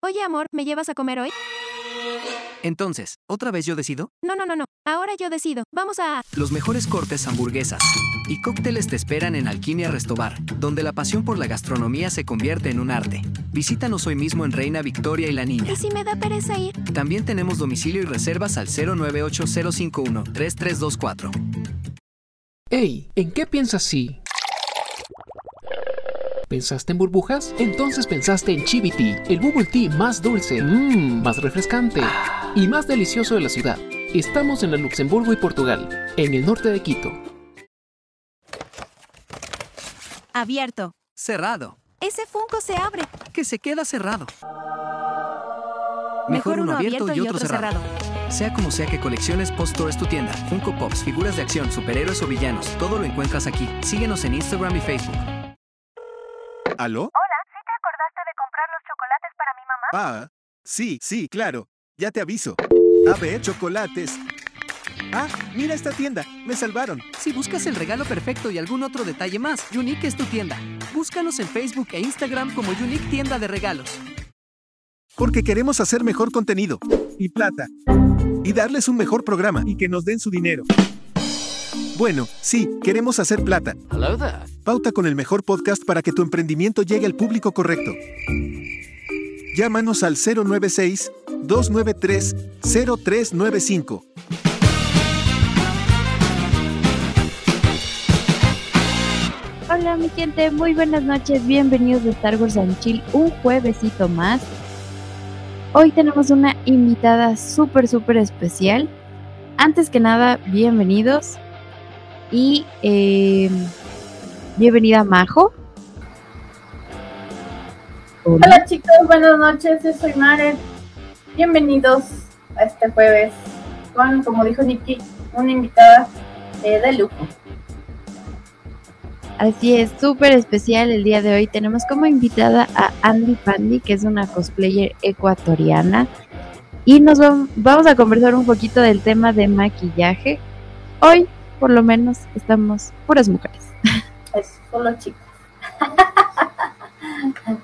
Oye, amor, ¿me llevas a comer hoy? Entonces, ¿otra vez yo decido? No, no, no, no. Ahora yo decido. Vamos a... Los mejores cortes hamburguesas y cócteles te esperan en Alquimia Restobar, donde la pasión por la gastronomía se convierte en un arte. Visítanos hoy mismo en Reina Victoria y la Niña. ¿Y si me da pereza ir? También tenemos domicilio y reservas al 098-051-3324. Hey, ¿en qué piensas si? ¿Pensaste en burbujas? Entonces pensaste en Chivity, el bubble tea más dulce, mmm, más refrescante y más delicioso de la ciudad. Estamos en el Luxemburgo y Portugal, en el norte de Quito. Abierto. Cerrado. Ese Funko se abre. Que se queda cerrado. Mejor uno abierto y otro cerrado. Sea como sea que colecciones Post es tu tienda. Funko Pops, figuras de acción, superhéroes o villanos, todo lo encuentras aquí. Síguenos en Instagram y Facebook. ¿Aló? Hola, ¿sí te acordaste de comprar los chocolates para mi mamá? Ah, sí, sí, claro. Ya te aviso. A ver, chocolates. Ah, mira esta tienda. Me salvaron. Si buscas el regalo perfecto y algún otro detalle más, Unique es tu tienda. Búscanos en Facebook e Instagram como Unique Tienda de Regalos. Porque queremos hacer mejor contenido. Y plata. Y darles un mejor programa. Y que nos den su dinero. Bueno, sí, queremos hacer plata. Hello there. Pauta con el mejor podcast para que tu emprendimiento llegue al público correcto. Llámanos al 096-293-0395. Hola mi gente, muy buenas noches, bienvenidos a Star Wars and Chill, un juevesito más. Hoy tenemos una invitada súper, súper especial. Antes que nada, bienvenidos. Y eh, bienvenida Majo. Hola chicos, buenas noches, yo soy Maren. Bienvenidos a este jueves con, como dijo Nikki, una invitada eh, de lujo. Así es, súper especial el día de hoy. Tenemos como invitada a Andy Pandy, que es una cosplayer ecuatoriana. Y nos vam- vamos a conversar un poquito del tema de maquillaje. Hoy, por lo menos, estamos puras mujeres. Es solo chicos.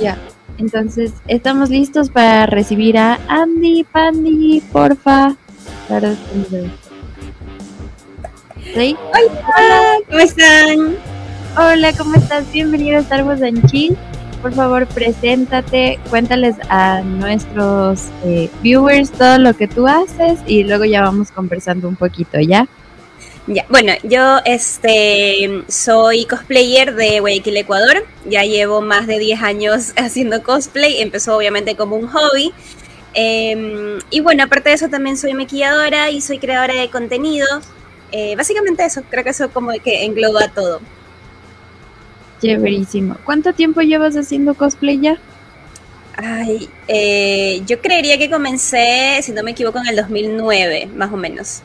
Ya. Entonces, estamos listos para recibir a Andy Pandy, porfa. Para. ¿Sí? Hola, ¿cómo están? Hola, ¿cómo estás? Bienvenido a Star Wars and Chill. Por favor, preséntate, cuéntales a nuestros eh, viewers todo lo que tú haces y luego ya vamos conversando un poquito, ¿ya? Ya, bueno, yo este soy cosplayer de Guayaquil, Ecuador. Ya llevo más de 10 años haciendo cosplay. Empezó obviamente como un hobby. Eh, y bueno, aparte de eso también soy maquilladora y soy creadora de contenido. Eh, básicamente eso, creo que eso como que engloba todo. Chéverísimo. ¿Cuánto tiempo llevas haciendo cosplay ya? Ay, eh, yo creería que comencé, si no me equivoco, en el 2009, más o menos.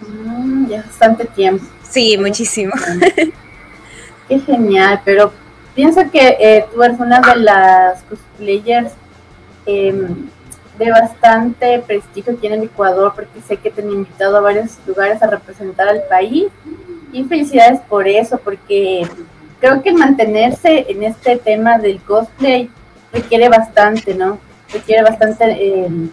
Mm, ya bastante tiempo. Sí, muchísimo. Qué genial, pero pienso que eh, tú eres una de las cosplayers em, de bastante prestigio aquí en el Ecuador, porque sé que te han invitado a varios lugares a representar al país. Y felicidades por eso, porque creo que mantenerse en este tema del cosplay requiere bastante, ¿no? Requiere bastante em,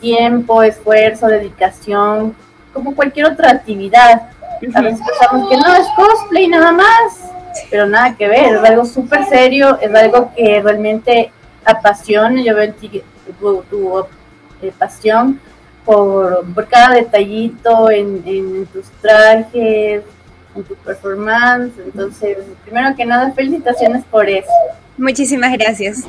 tiempo, esfuerzo, dedicación, como cualquier otra actividad. A veces pensamos que no es cosplay nada más, pero nada que ver, es algo súper serio, es algo que realmente apasiona. Yo veo en ti tu, tu, eh, pasión por, por cada detallito en, en tus trajes, en tu performance. Entonces, primero que nada, felicitaciones por eso. Muchísimas gracias.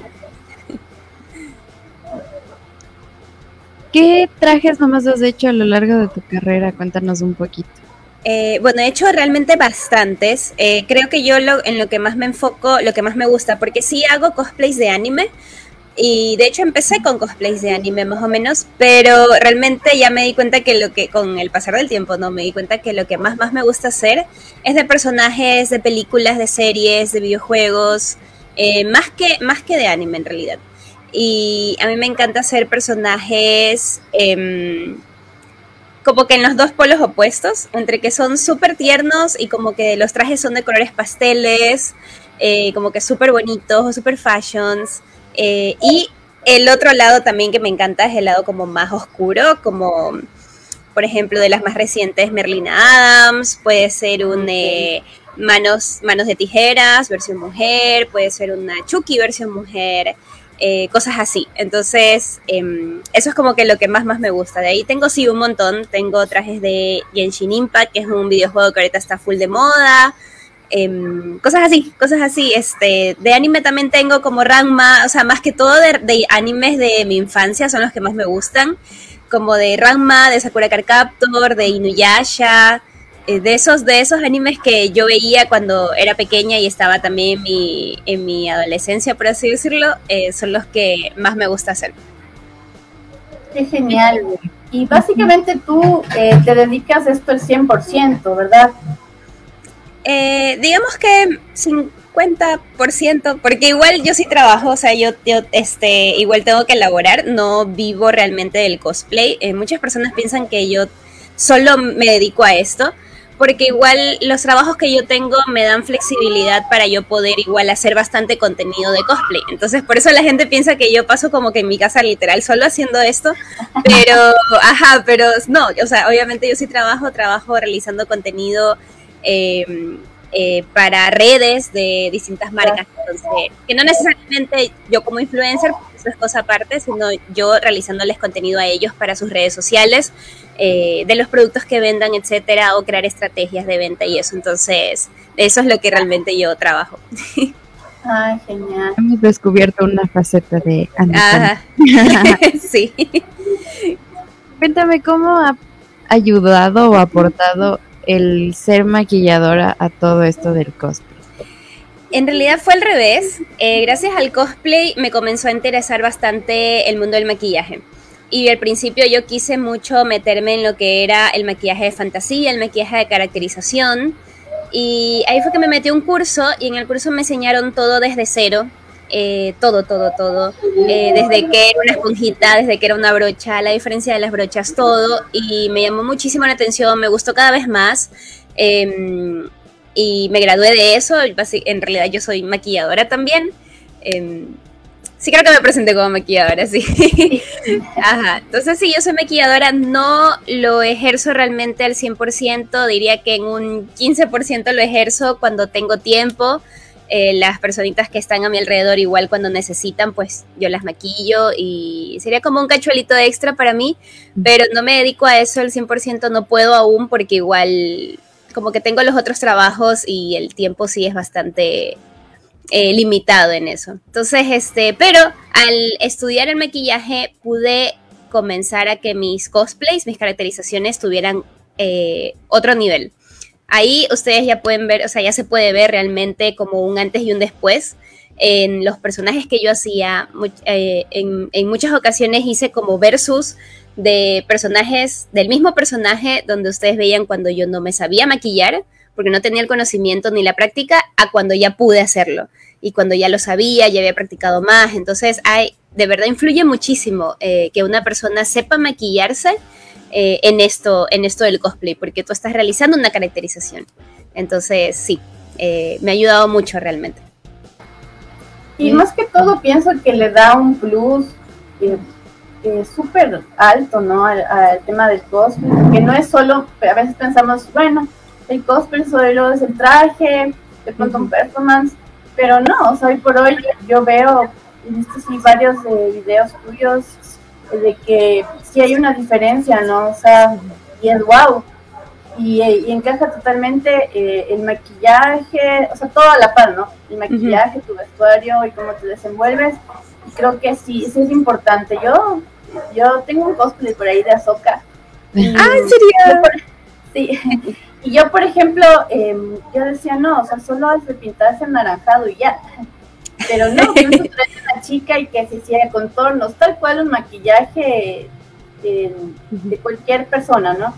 ¿Qué trajes nomás has hecho a lo largo de tu carrera? Cuéntanos un poquito. Eh, bueno, he hecho realmente bastantes. Eh, creo que yo lo, en lo que más me enfoco, lo que más me gusta, porque sí hago cosplays de anime. Y de hecho empecé con cosplays de anime más o menos, pero realmente ya me di cuenta que lo que con el pasar del tiempo, no, me di cuenta que lo que más más me gusta hacer es de personajes, de películas, de series, de videojuegos, eh, más que más que de anime en realidad. Y a mí me encanta hacer personajes eh, como que en los dos polos opuestos, entre que son súper tiernos y como que los trajes son de colores pasteles, eh, como que súper bonitos o súper fashions. Eh, y el otro lado también que me encanta es el lado como más oscuro, como por ejemplo de las más recientes Merlina Adams, puede ser un eh, manos, manos de tijeras, versión mujer, puede ser una Chucky versión mujer, eh, cosas así. Entonces, em, eso es como que lo que más, más me gusta. De ahí tengo sí un montón, tengo trajes de Genshin Impact, que es un videojuego que ahorita está full de moda. Em, cosas así, cosas así. Este, de anime también tengo como Ranma, o sea, más que todo de, animes de mi infancia son los que más me gustan, como de Ranma, de Sakura Card Captor, de Inuyasha, eh, de esos, de esos animes que yo veía cuando era pequeña y estaba también en mi, en mi adolescencia, por así decirlo, eh, son los que más me gusta hacer. Qué genial. Y básicamente tú eh, te dedicas esto el 100%, ¿verdad? Digamos que 50%, porque igual yo sí trabajo, o sea, yo, yo este, igual tengo que elaborar, no vivo realmente del cosplay. muchas personas piensan que yo solo me dedico a esto, porque igual los trabajos que yo tengo me dan flexibilidad para yo poder igual hacer bastante contenido de cosplay. Entonces, por eso la gente piensa que yo paso como que en mi casa literal solo haciendo esto, pero, ajá, pero no, o sea, obviamente yo sí trabajo, trabajo realizando contenido. Eh, eh, para redes de distintas marcas. Entonces, que no necesariamente yo como influencer, eso es cosa aparte, sino yo realizándoles contenido a ellos para sus redes sociales, eh, de los productos que vendan, etcétera, o crear estrategias de venta y eso. Entonces, eso es lo que realmente yo trabajo. Ay, genial. Hemos descubierto una faceta de Ana. sí. Cuéntame cómo ha ayudado o aportado el ser maquilladora a todo esto del cosplay? En realidad fue al revés. Eh, gracias al cosplay me comenzó a interesar bastante el mundo del maquillaje. Y al principio yo quise mucho meterme en lo que era el maquillaje de fantasía, el maquillaje de caracterización. Y ahí fue que me metí a un curso y en el curso me enseñaron todo desde cero. Eh, todo, todo, todo. Eh, desde que era una esponjita, desde que era una brocha, la diferencia de las brochas, todo. Y me llamó muchísimo la atención, me gustó cada vez más. Em, y me gradué de eso. En realidad yo soy maquilladora también. Em, sí creo que me presenté como maquilladora, sí. Entonces sí, yo soy maquilladora, no lo ejerzo realmente al 100%, diría que en un 15% lo ejerzo cuando tengo tiempo, eh, las personitas que están a mi alrededor igual cuando necesitan, pues yo las maquillo y sería como un cachuelito extra para mí, pero no me dedico a eso al 100%, no puedo aún porque igual como que tengo los otros trabajos y el tiempo sí es bastante eh, limitado en eso. Entonces, este, pero al estudiar el maquillaje pude comenzar a que mis cosplays, mis caracterizaciones tuvieran eh, otro nivel. Ahí ustedes ya pueden ver, o sea, ya se puede ver realmente como un antes y un después en los personajes que yo hacía. Eh, en, muchas ocasiones hice como versus de personajes, del mismo personaje donde ustedes veían cuando yo no me sabía maquillar, porque no tenía el conocimiento ni la práctica, a cuando ya pude hacerlo. Y cuando ya lo sabía, ya había practicado más. Entonces, hay, de verdad influye muchísimo eh, que una persona sepa maquillarse eh, en, esto, en esto del cosplay, porque tú estás realizando una caracterización. Entonces, sí, eh, me ha ayudado mucho realmente. Y más que todo pienso que le da un plus eh, súper alto, ¿no? Al, tema del cosplay, que no es solo, a veces pensamos, bueno, el cosplay solo es el traje, de pronto un performance, pero no, o sea, hoy por hoy yo veo, he visto sí varios videos tuyos de que sí hay una diferencia, ¿no? O sea, y es wow. Y, encaja totalmente eh, el maquillaje, o sea, toda la par, ¿no? El maquillaje, tu vestuario y cómo te desenvuelves. Y creo que sí, sí es importante. Yo, yo tengo un cosplay por ahí de Azoka. Ah, ¿en serio? sí. Y yo, por ejemplo, em, yo decía, no, o sea, solo hace pintarse anaranjado y ya. Pero no, trae una chica y que se hiciera contornos, tal cual un maquillaje de, cualquier persona, ¿no?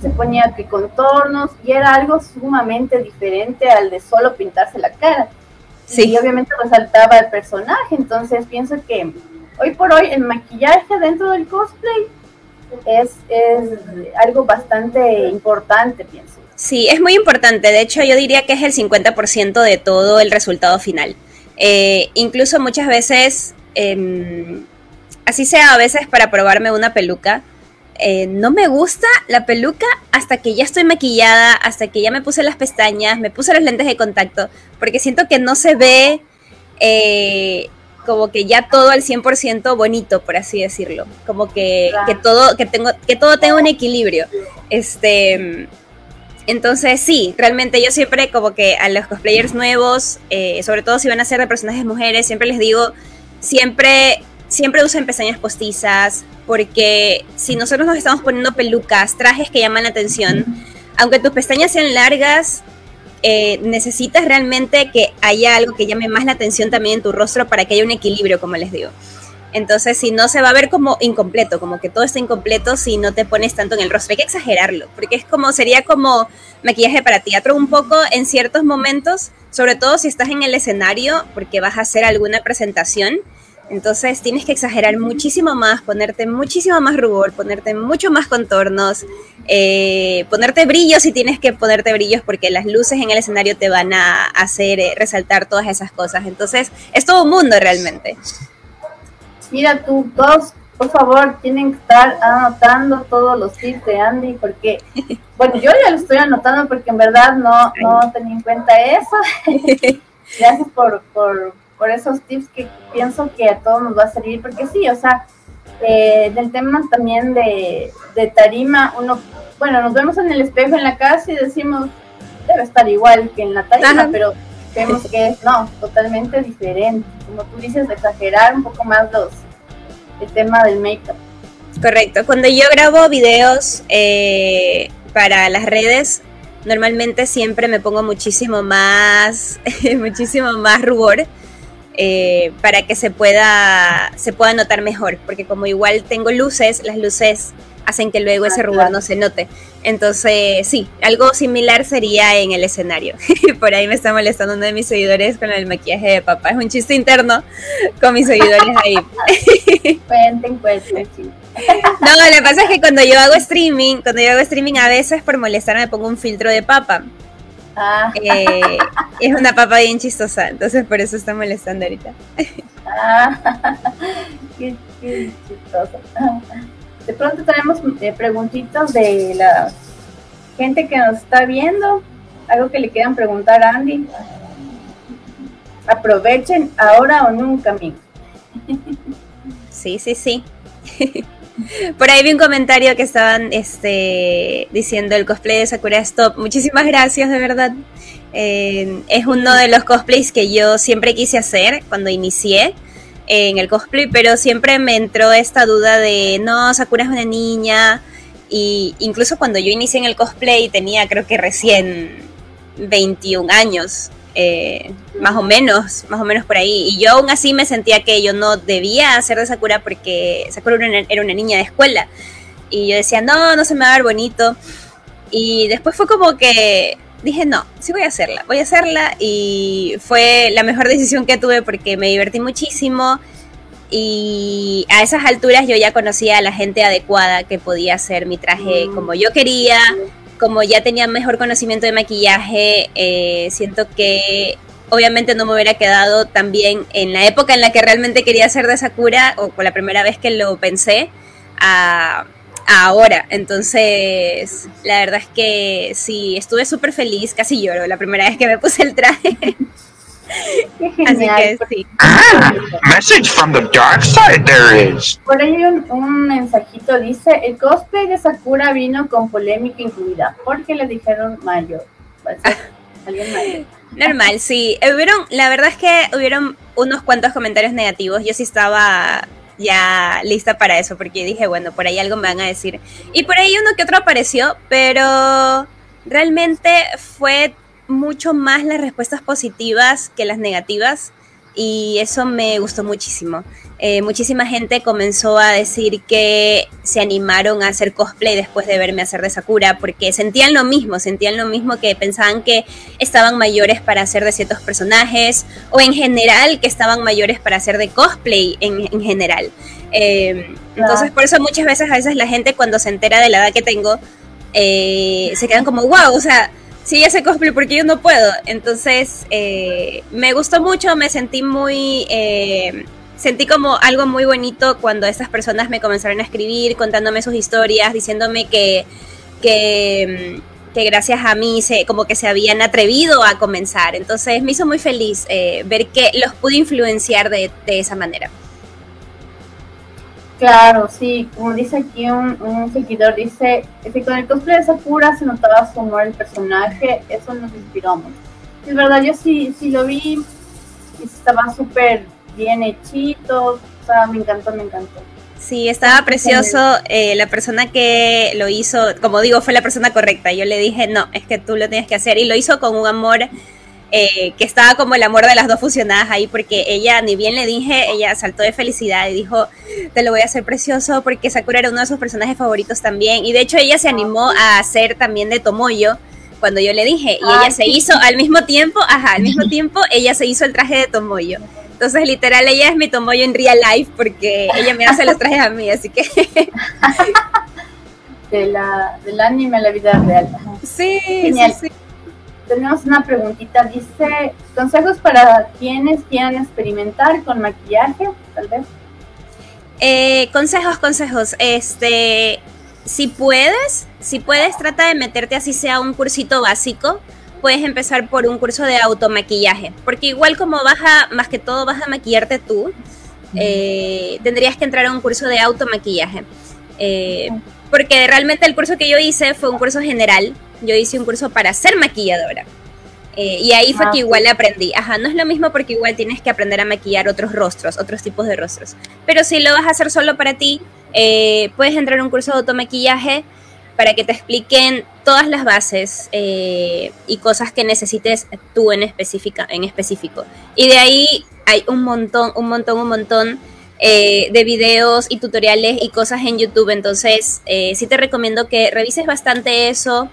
Se ponía que contornos y era algo sumamente diferente al de solo pintarse la cara. Sí. Y obviamente resaltaba el personaje, entonces pienso que hoy por hoy el maquillaje dentro del cosplay es, es algo bastante importante, pienso. Sí, es muy importante. De hecho, yo diría que es el 50% de todo el resultado final. Eh, incluso muchas veces em, así sea a veces para probarme una peluca, eh, no me gusta la peluca hasta que ya estoy maquillada, hasta que ya me puse las pestañas, me puse los lentes de contacto, porque siento que no se ve eh, como que ya todo al 100% bonito, por así decirlo. Como que, que, todo, que, tengo, que todo tenga un equilibrio. Este, entonces sí, realmente yo siempre como que a los cosplayers nuevos, eh, sobre todo si van a ser de personajes mujeres, siempre les digo, siempre, siempre usen pestañas postizas, porque si nosotros nos estamos poniendo pelucas, trajes que llaman la atención, aunque tus pestañas sean largas, eh, necesitas realmente que haya algo que llame más la atención también en tu rostro para que haya un equilibrio, como les digo. Entonces, si no se va a ver como incompleto, como que todo está incompleto si no te pones tanto en el rostro. Hay que exagerarlo, porque es como, sería como maquillaje para teatro un poco en ciertos momentos, sobre todo si estás en el escenario, porque vas a hacer alguna presentación entonces tienes que exagerar muchísimo más, ponerte muchísimo más rubor, ponerte mucho más contornos, eh, ponerte brillos si tienes que ponerte brillos porque las luces en el escenario te van a hacer eh, resaltar todas esas cosas. Entonces es todo un mundo realmente. Mira tú, todos, por favor, tienen que estar anotando todos los tips de Andy porque, bueno, yo ya lo estoy anotando porque en verdad no, no tenía en cuenta eso. Gracias por, por por esos tips que pienso que a todos nos va a servir, porque sí, o sea, eh, del tema también de, tarima, uno, bueno, nos vemos en el espejo en la casa y decimos, debe estar igual que en la tarima, pero vemos que es, no, totalmente diferente. Como tú dices, exagerar un poco más los, el tema del make-up. Correcto. Cuando yo grabo videos eh, para las redes, normalmente siempre me pongo muchísimo más, muchísimo más rubor eh, para que se pueda, se pueda notar mejor, porque como igual tengo luces, las luces hacen que luego ese ah, rubor no se note. Entonces, sí, algo similar sería en el escenario. Por ahí me está molestando uno de mis seguidores con el maquillaje de papá. Es un chiste interno con mis seguidores ahí. cuenten, cuenten, No, lo que pasa es que cuando yo hago streaming, cuando yo hago streaming a veces por molestar me pongo un filtro de papa. Ah. Eh, es una papa bien chistosa, entonces por eso está molestando ahorita. Ah, qué, chistoso. De pronto tenemos eh, preguntitas de la gente que nos está viendo. Algo que le quieran preguntar a Andy. Aprovechen ahora o nunca, amigos. Sí, sí, sí. Por ahí vi un comentario que estaban este, diciendo el cosplay de Sakura Stop. Muchísimas gracias, de verdad. Eh, es uno de los cosplays que yo siempre quise hacer cuando inicié en el cosplay, pero siempre me entró esta duda de, no, Sakura es una niña. Y incluso cuando yo inicié en el cosplay tenía creo que recién 21 años. Eh, más o menos, más o menos por ahí. Y yo aún así me sentía que yo no debía hacer de Sakura porque Sakura era una, niña de escuela. Y yo decía, no, no se me va a ver bonito. Y después fue como que dije, no, sí voy a hacerla, voy a hacerla. Y fue la mejor decisión que tuve porque me divertí muchísimo. Y a esas alturas yo ya conocía a la gente adecuada que podía hacer mi traje como yo quería, como ya tenía mejor conocimiento de maquillaje, eh, siento que obviamente no me hubiera quedado tan bien en la época en la que realmente quería ser de Sakura, o por la primera vez que lo pensé, a, ahora. Entonces, la verdad es que sí, estuve súper feliz, casi lloro la primera vez que me puse el traje. Así que sí. Ah, message from the dark side there is. Por ahí un, mensajito dice, el cosplay de Sakura vino con polémica incluida, porque le dijeron mayor. ¿Alguien mayor? Normal, sí. Hubieron, la verdad es que hubieron unos cuantos comentarios negativos. Yo sí estaba ya lista para eso, porque dije, bueno, por ahí algo me van a decir. Y por ahí uno que otro apareció, pero realmente fue mucho más las respuestas positivas que las negativas y eso me gustó muchísimo. Eh, muchísima gente comenzó a decir que se animaron a hacer cosplay después de verme hacer de Sakura porque sentían lo mismo, sentían lo mismo que pensaban que estaban mayores para hacer de ciertos personajes o en general que estaban mayores para hacer de cosplay en, general. Eh, entonces por eso muchas veces a veces la gente cuando se entera de la edad que tengo eh, se quedan como wow, o sea sí ese cosplay porque yo no puedo. Entonces, eh, me gustó mucho, me sentí muy, eh, sentí como algo muy bonito cuando estas personas me comenzaron a escribir, contándome sus historias, diciéndome que, que, mm, gracias a mí se, como que se habían atrevido a comenzar. Entonces me hizo muy feliz eh, ver que los pude influenciar de, de, esa manera. Claro, sí, como dice aquí un, un seguidor, dice que con el cosplay de Sakura se notaba su humor el personaje, eso nos inspiró mucho. Es verdad, yo sí, sí lo vi, estaba súper bien hechito, o sea, me encantó, me encantó. Sí, estaba precioso. Eh, la persona que lo hizo, como digo, fue la persona correcta. Yo le dije, no, es que tú lo tienes que hacer. Y lo hizo con un amor eh, que estaba como el amor de las dos fusionadas ahí, porque ella, ni bien le dije, ella saltó de felicidad y dijo, te lo voy a hacer precioso, porque Sakura era uno de sus personajes favoritos también. Y de hecho ella se animó a hacer también de Tomoyo cuando yo le dije, y ella se hizo al mismo tiempo, ajá, al mismo tiempo ella se hizo el traje de Tomoyo. Entonces, literal, ella es mi Tomoyo en real life porque ella me hace los trajes a mí, así que... de la, del anime a la vida real. Sí, Genial. sí, sí. Tenemos una preguntita, dice, consejos para quienes quieran experimentar con maquillaje, tal vez. Eh, consejos, consejos. Este, si puedes, si puedes, trata de meterte así sea un cursito básico puedes empezar por un curso de automaquillaje, porque igual como vas a, más que todo vas a maquillarte tú, eh, tendrías que entrar a un curso de automaquillaje. Eh, porque realmente el curso que yo hice fue un curso general, yo hice un curso para ser maquilladora. Eh, y ahí fue que ah, igual aprendí. Ajá, no es lo mismo porque igual tienes que aprender a maquillar otros rostros, otros tipos de rostros. Pero si lo vas a hacer solo para ti, puedes entrar a un curso de automaquillaje para que te expliquen todas las bases eh, y cosas que necesites tú en, específica, en específico. Y de ahí hay un montón, un montón, un montón eh, de videos y tutoriales y cosas en YouTube. Entonces, eh, sí te recomiendo que revises bastante eso.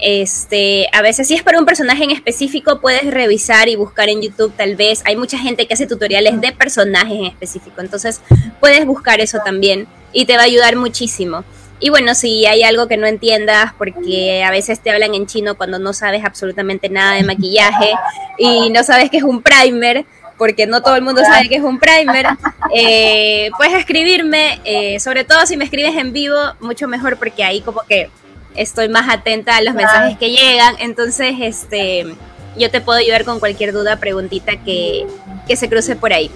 Este, a veces si es para un personaje en específico, puedes revisar y buscar en YouTube tal vez. Hay mucha gente que hace tutoriales de personajes en específico. Entonces, puedes buscar eso también y te va a ayudar muchísimo. Y bueno, si hay algo que no entiendas, porque a veces te hablan en chino cuando no sabes absolutamente nada de maquillaje y no sabes que es un primer, porque no todo el mundo sabe que es un primer, eh, puedes escribirme, eh, sobre todo si me escribes en vivo, mucho mejor porque ahí como que estoy más atenta a los mensajes que llegan, entonces este yo te puedo ayudar con cualquier duda, preguntita que, que se cruce por ahí.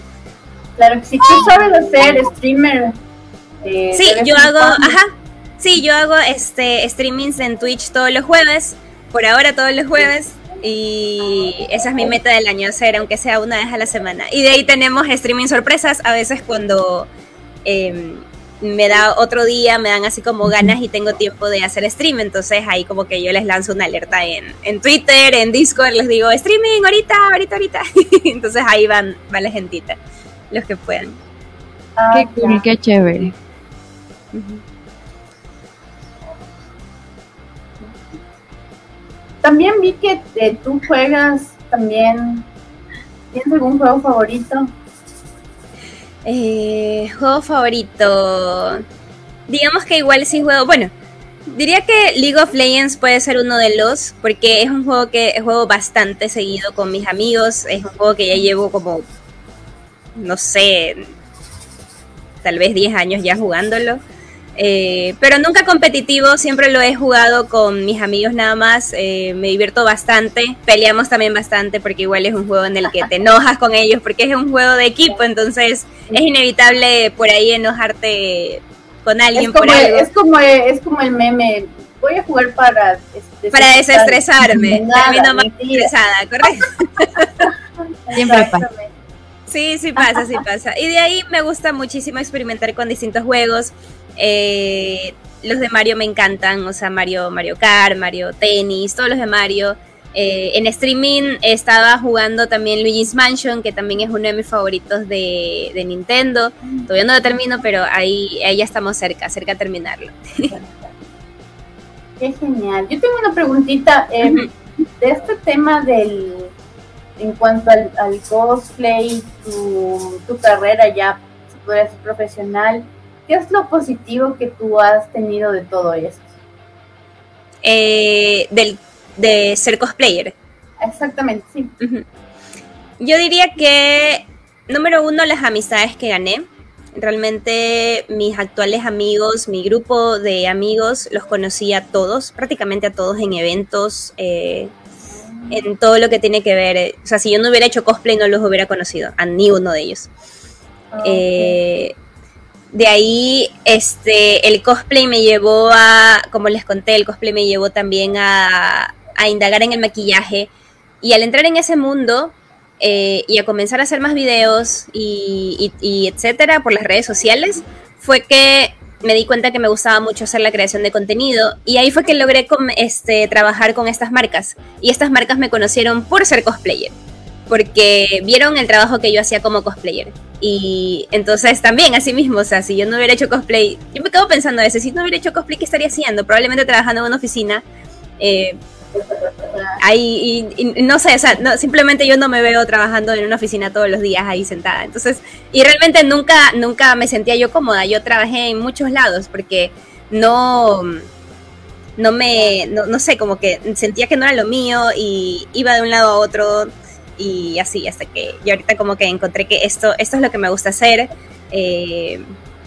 Claro, si tú sabes hacer streamer. Eh, sí, yo hago, ajá, Sí, yo hago este streamings en Twitch todos los jueves, por ahora todos los jueves, y esa es mi meta del año, hacer aunque sea una vez a la semana. Y de ahí tenemos streaming sorpresas, a veces cuando em, me da otro día, me dan así como ganas y tengo tiempo de hacer stream, entonces ahí como que yo les lanzo una alerta en, en Twitter, en Discord, les digo, streaming ahorita, ahorita, ahorita. entonces ahí van, va la gentita, los que puedan. qué cool, qué chévere. También vi que eh, tú juegas también. ¿Tienes algún juego favorito? Eh, juego favorito. Digamos que igual sí juego. Bueno, diría que League of Legends puede ser uno de los, porque es un juego que juego bastante seguido con mis amigos. Es un juego que ya llevo como, no sé, tal vez 10 años ya jugándolo. Eh, pero nunca competitivo, siempre lo he jugado con mis amigos nada más, eh, me divierto bastante, peleamos también bastante porque igual es un juego en el que te enojas con ellos porque es un juego de equipo, entonces es inevitable por ahí enojarte con alguien es como, por algo. Es como, es como el meme, voy a jugar para... Para desestresarme, termino más estresada, ¿correcto? Siempre pasa. Sí, sí pasa, sí pasa. Y de ahí me gusta muchísimo experimentar con distintos juegos. Eh, los de Mario me encantan, o sea, Mario, Mario Kart, Mario Tennis, todos los de Mario. Eh, en streaming estaba jugando también Luigi's Mansion, que también es uno de mis favoritos de, Nintendo. Todavía no lo termino, pero ahí, ahí ya estamos cerca, cerca de terminarlo. Qué genial. Yo tengo una preguntita eh, de este tema del, en cuanto al, cosplay, tu, tu, carrera ya, si puedes ser profesional. ¿Qué es lo positivo que tú has tenido de todo esto? Eh, del, de ser cosplayer. Exactamente, sí. Yo diría que número uno, las amistades que gané. Realmente mis actuales amigos, mi grupo de amigos, los conocí a todos, prácticamente a todos en eventos, eh, en todo lo que tiene que ver. eh, O sea, si yo no hubiera hecho cosplay, no los hubiera conocido, a ni uno de ellos. Eh, de ahí, este, el cosplay me llevó a, como les conté, el cosplay me llevó también a, indagar en el maquillaje. Y al entrar en ese mundo eh, y a comenzar a hacer más videos y, etcétera por las redes sociales, fue que me di cuenta que me gustaba mucho hacer la creación de contenido. Y ahí fue que logré este, trabajar con estas marcas. Y estas marcas me conocieron por ser cosplayer porque vieron el trabajo que yo hacía como cosplayer. Y entonces también, así mismo, o sea, si yo no hubiera hecho cosplay, yo me quedo pensando a veces, si no hubiera hecho cosplay, ¿qué estaría haciendo? Probablemente trabajando en una oficina. eh, ahí, y, y no sé, o sea, no, simplemente yo no me veo trabajando en una oficina todos los días ahí sentada. Entonces, y realmente nunca, nunca me sentía yo cómoda. Yo trabajé en muchos lados porque no, no me, no, no sé, como que sentía que no era lo mío y iba de un lado a otro y así, hasta que yo ahorita como que encontré que esto, esto es lo que me gusta hacer. eh,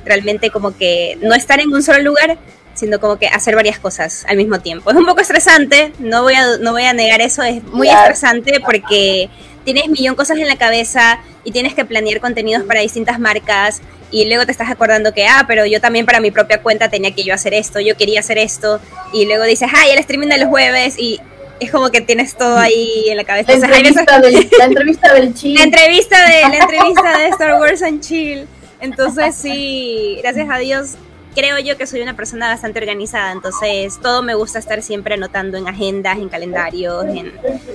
realmente como que no estar en un solo lugar, sino como que hacer varias cosas al mismo tiempo. Es un poco estresante, no voy a, no voy a negar eso, es muy Claro. estresante porque tienes millón cosas en la cabeza y tienes que planear contenidos para distintas marcas y luego te estás acordando que, ah, pero yo también para mi propia cuenta tenía que yo hacer esto, yo quería hacer esto y luego dices, ay, el streaming de los jueves y es como que tienes todo ahí en la cabeza. La veces- entrevista del, la entrevista del la chile. entrevista de la entrevista de Star Wars and Chill. Entonces sí, gracias a Dios creo yo que soy una persona bastante organizada, entonces todo me gusta estar siempre anotando en agendas, en calendarios, en-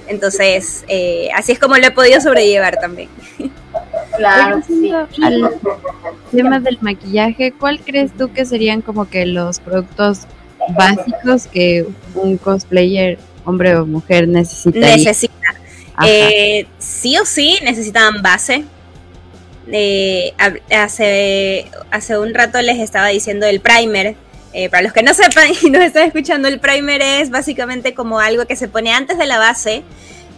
entonces eh, así es como lo he podido sobrellevar también. Claro, sí. Al tema del maquillaje, ¿cuál crees tú que serían como que los productos básicos que un cosplayer, hombre o mujer? Necesita, Ajá. eh, sí o sí necesitaban base. Eh, hace, hace un rato les estaba diciendo el primer. Eh, para los que no sepan y nos están escuchando, el primer es básicamente como algo que se pone antes de la base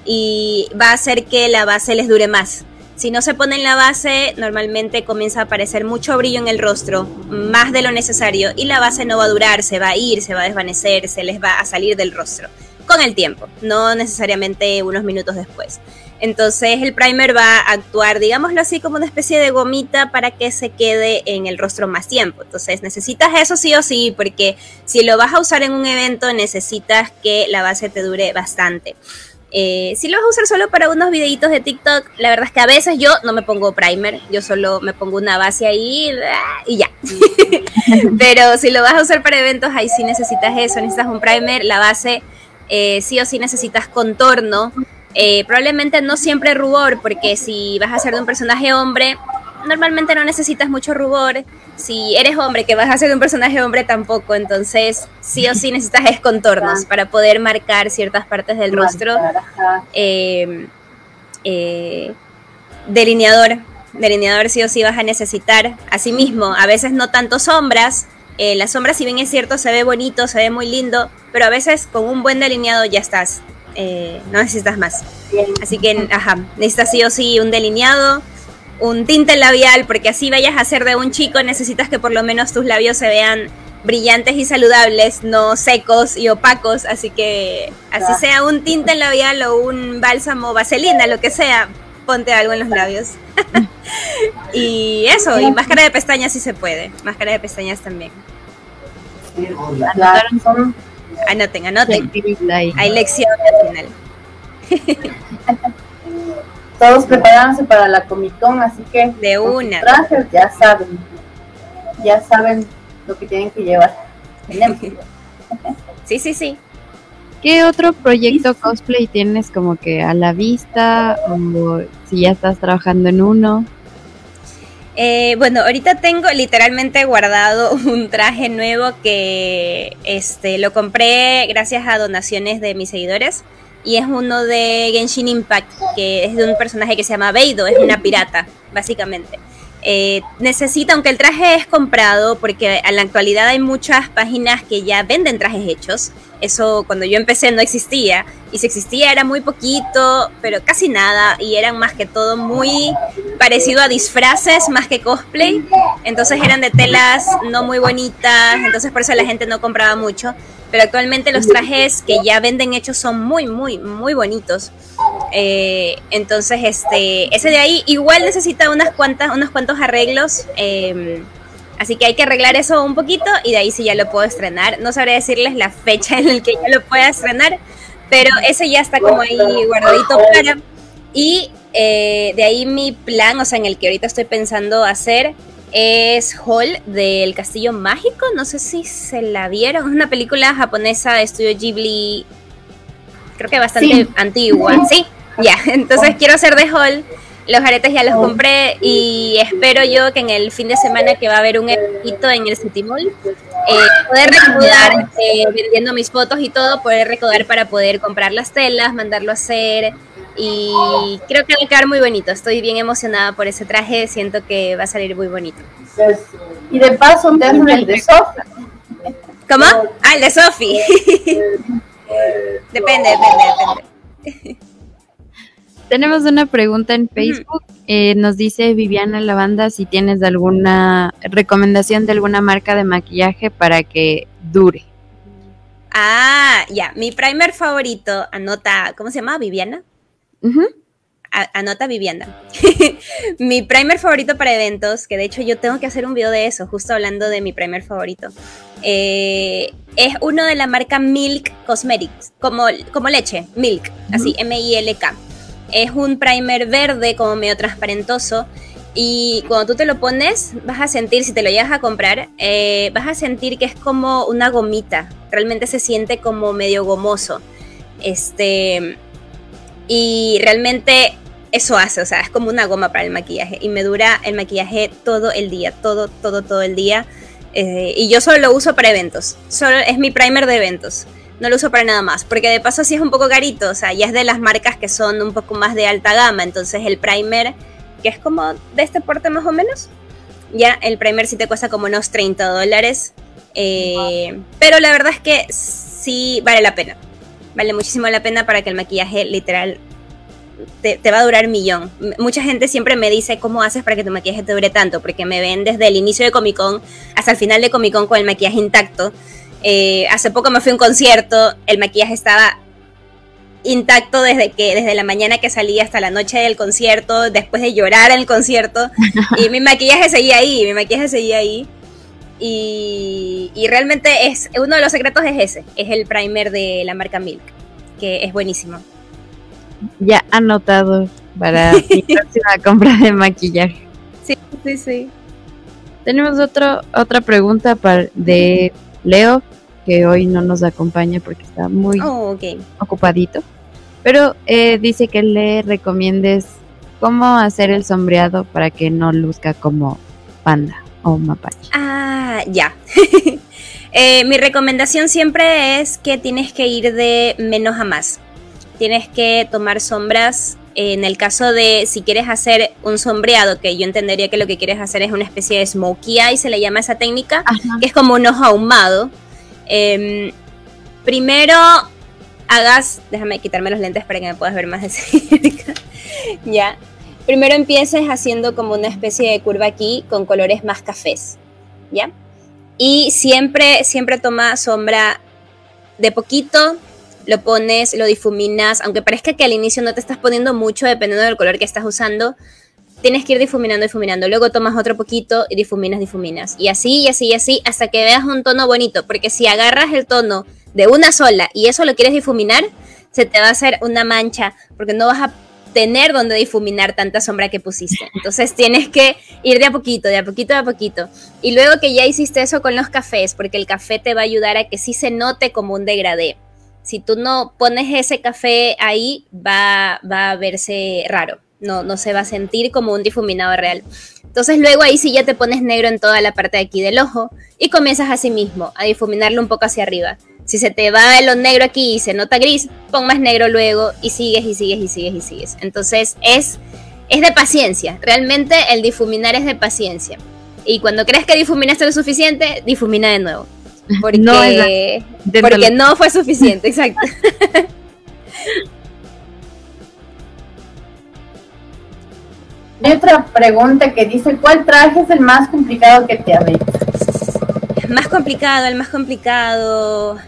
y va a hacer que la base les dure más. Si no se pone en la base, normalmente comienza a aparecer mucho brillo en el rostro, más de lo necesario, y la base no va a durar, se va a ir, se va a desvanecer, se les va a salir del rostro. Con el tiempo, no necesariamente unos minutos después. Entonces el primer va a actuar, digámoslo así, como una especie de gomita para que se quede en el rostro más tiempo. Entonces necesitas eso sí o sí, porque si lo vas a usar en un evento necesitas que la base te dure bastante. Eh, si lo vas a usar solo para unos videitos de TikTok, la verdad es que a veces yo no me pongo primer, yo solo me pongo una base ahí ah, y ya. Pero si lo vas a usar para eventos, ahí sí necesitas eso, necesitas un primer, la base, eh, sí o sí necesitas contorno. Eh, probablemente no siempre rubor, porque si vas a hacer de un personaje hombre, normalmente no necesitas mucho rubor. Si eres hombre que vas a hacer de un personaje hombre tampoco, entonces sí o sí necesitas es contornos para poder marcar ciertas partes del rostro. Eh, eh, delineador, delineador sí o sí vas a necesitar. Asimismo, a veces no tanto sombras. Eh, la sombra, si bien es cierto, se ve bonito, se ve muy lindo, pero a veces con un buen delineado ya estás. Eh, no necesitas más. Así que, ajá, necesitas sí o sí un delineado, un tinte labial, porque así vayas a ser de un chico, necesitas que por lo menos tus labios se vean brillantes y saludables, no secos y opacos, así que así Ah. sea un tinte labial o un bálsamo, vaselina, lo que sea, ponte algo en los labios. y eso, y máscara de pestañas si se puede, máscara de pestañas también. Anoten, anoten, hay lección al final. todos preparándose para la Comic Con, así que De una. trajes ya saben, ya saben lo que tienen que llevar. Sí, sí, sí. ¿Qué otro proyecto cosplay tienes como que a la vista o si ya estás trabajando en uno? Eh, bueno, ahorita tengo literalmente guardado un traje nuevo que este, lo compré gracias a donaciones de mis seguidores. Y es uno de Genshin Impact, que es de un personaje que se llama Beido, es una pirata, básicamente. Eh, necesita, aunque el traje es comprado, porque en la actualidad hay muchas páginas que ya venden trajes hechos, Eso cuando yo empecé no existía. Y si existía era muy poquito, pero casi nada. Y eran más que todo muy parecido a disfraces más que cosplay. Entonces eran de telas no muy bonitas. Entonces por eso la gente no compraba mucho. Pero actualmente los trajes que ya venden hechos son muy, muy, muy bonitos. Eh, entonces, este, ese de ahí igual necesita unas cuantas, unos cuantos arreglos. Eh, Así que hay que arreglar eso un poquito y de ahí sí ya lo puedo estrenar. No sabré decirles la fecha en la que ya lo pueda estrenar, pero ese ya está como ahí guardadito para. Y eh, de ahí mi plan, o sea, en el que ahorita estoy pensando hacer, es Hall del Castillo Mágico. No sé si se la vieron. Es una película japonesa de estudio Ghibli, creo que bastante antigua. Sí, ya. Entonces quiero hacer de Hall los aretes ya los compré y espero yo que en el fin de semana que va a haber un evento en el City Mall, eh, poder recaudar, eh, vendiendo mis fotos y todo, poder recaudar para poder comprar las telas, mandarlo a hacer y creo que va a quedar muy bonito. Estoy bien emocionada por ese traje, siento que va a salir muy bonito. Y de paso te hacen el de Sofi. ¿Cómo? Ah, el de Sofi. depende, depende, depende. Tenemos una pregunta en Facebook. Eh, nos dice Viviana Lavanda si tienes alguna recomendación de alguna marca de maquillaje para que dure. Ah, ya. Mi primer favorito, anota, ¿cómo se llama? Viviana. Anota Viviana. mi primer favorito para eventos, que de hecho yo tengo que hacer un video de eso, justo hablando de mi primer favorito. Eh, es uno de la marca Milk Cosmetics, como, como leche, Milk, así, M-I-L-K. Es un primer verde como medio transparentoso y cuando tú te lo pones vas a sentir, si te lo llegas a comprar, eh, vas a sentir que es como una gomita. Realmente se siente como medio gomoso. Este, y realmente eso hace, o sea, es como una goma para el maquillaje. Y me dura el maquillaje todo el día, todo, todo, todo el día. Eh, y yo solo lo uso para eventos, solo es mi primer de eventos. No lo uso para nada más, porque de paso sí es un poco carito, o sea, ya es de las marcas que son un poco más de alta gama, entonces el primer, que es como de este porte más o menos, ya el primer sí te cuesta como unos 30 dólares, eh, pero la verdad es que sí vale la pena, vale muchísimo la pena para que el maquillaje literal te, te, va a durar millón. Mucha gente siempre me dice cómo haces para que tu maquillaje te dure tanto, porque me ven desde el inicio de Comic Con hasta el final de Comic Con con el maquillaje intacto. Eh, hace poco me fui a un concierto, el maquillaje estaba intacto desde que desde la mañana que salí hasta la noche del concierto, después de llorar en el concierto y mi maquillaje seguía ahí, mi maquillaje seguía ahí. Y, realmente es uno de los secretos es ese, es el primer de la marca Milk, que es buenísimo. Ya anotado para mi próxima compra de maquillaje. Sí, sí, sí. Tenemos otro, otra pregunta para, de Leo que hoy no nos acompaña porque está muy oh, ocupadito. Pero eh, dice que le recomiendes cómo hacer el sombreado para que no luzca como panda o mapache. Ah, ya. Eh, mi recomendación siempre es que tienes que ir de menos a más. Tienes que tomar sombras. En el caso de si quieres hacer un sombreado, que yo entendería que lo que quieres hacer es una especie de smokey eye, se le llama esa técnica, que es como un ojo ahumado Em, primero hagas, déjame quitarme los lentes para que me puedas ver más de cerca. ya. Primero empieces haciendo como una especie de curva aquí con colores más cafés. ¿Ya? Y siempre, siempre toma sombra de poquito, lo pones, lo difuminas, aunque parezca que al inicio no te estás poniendo mucho dependiendo del color que estás usando, tienes que ir difuminando, difuminando. Luego tomas otro poquito y difuminas, difuminas. Y así, y así, y así, hasta que veas un tono bonito. Porque si agarras el tono de una sola y eso lo quieres difuminar, se te va a hacer una mancha. Porque no vas a tener donde difuminar tanta sombra que pusiste. Entonces tienes que ir de a poquito, de a poquito, de a poquito. Y luego que ya hiciste eso con los cafés, porque el café te va a ayudar a que sí se note como un degradé. Si tú no pones ese café ahí, va, va a verse raro no, no se va a sentir como un difuminado real. Entonces luego ahí sí ya te pones negro en toda la parte de aquí del ojo y comienzas así mismo a difuminarlo un poco hacia arriba. Si se te va lo negro aquí y se nota gris, pon más negro luego y sigues y sigues y sigues y sigues. Entonces es, es de paciencia. Realmente el difuminar es de paciencia. Y cuando crees que difuminaste lo suficiente, difumina de nuevo. Porque No porque no fue suficiente, exacto. Hay otra pregunta que dice, ¿cuál traje es el más complicado que te habéis? más complicado, el más complicado.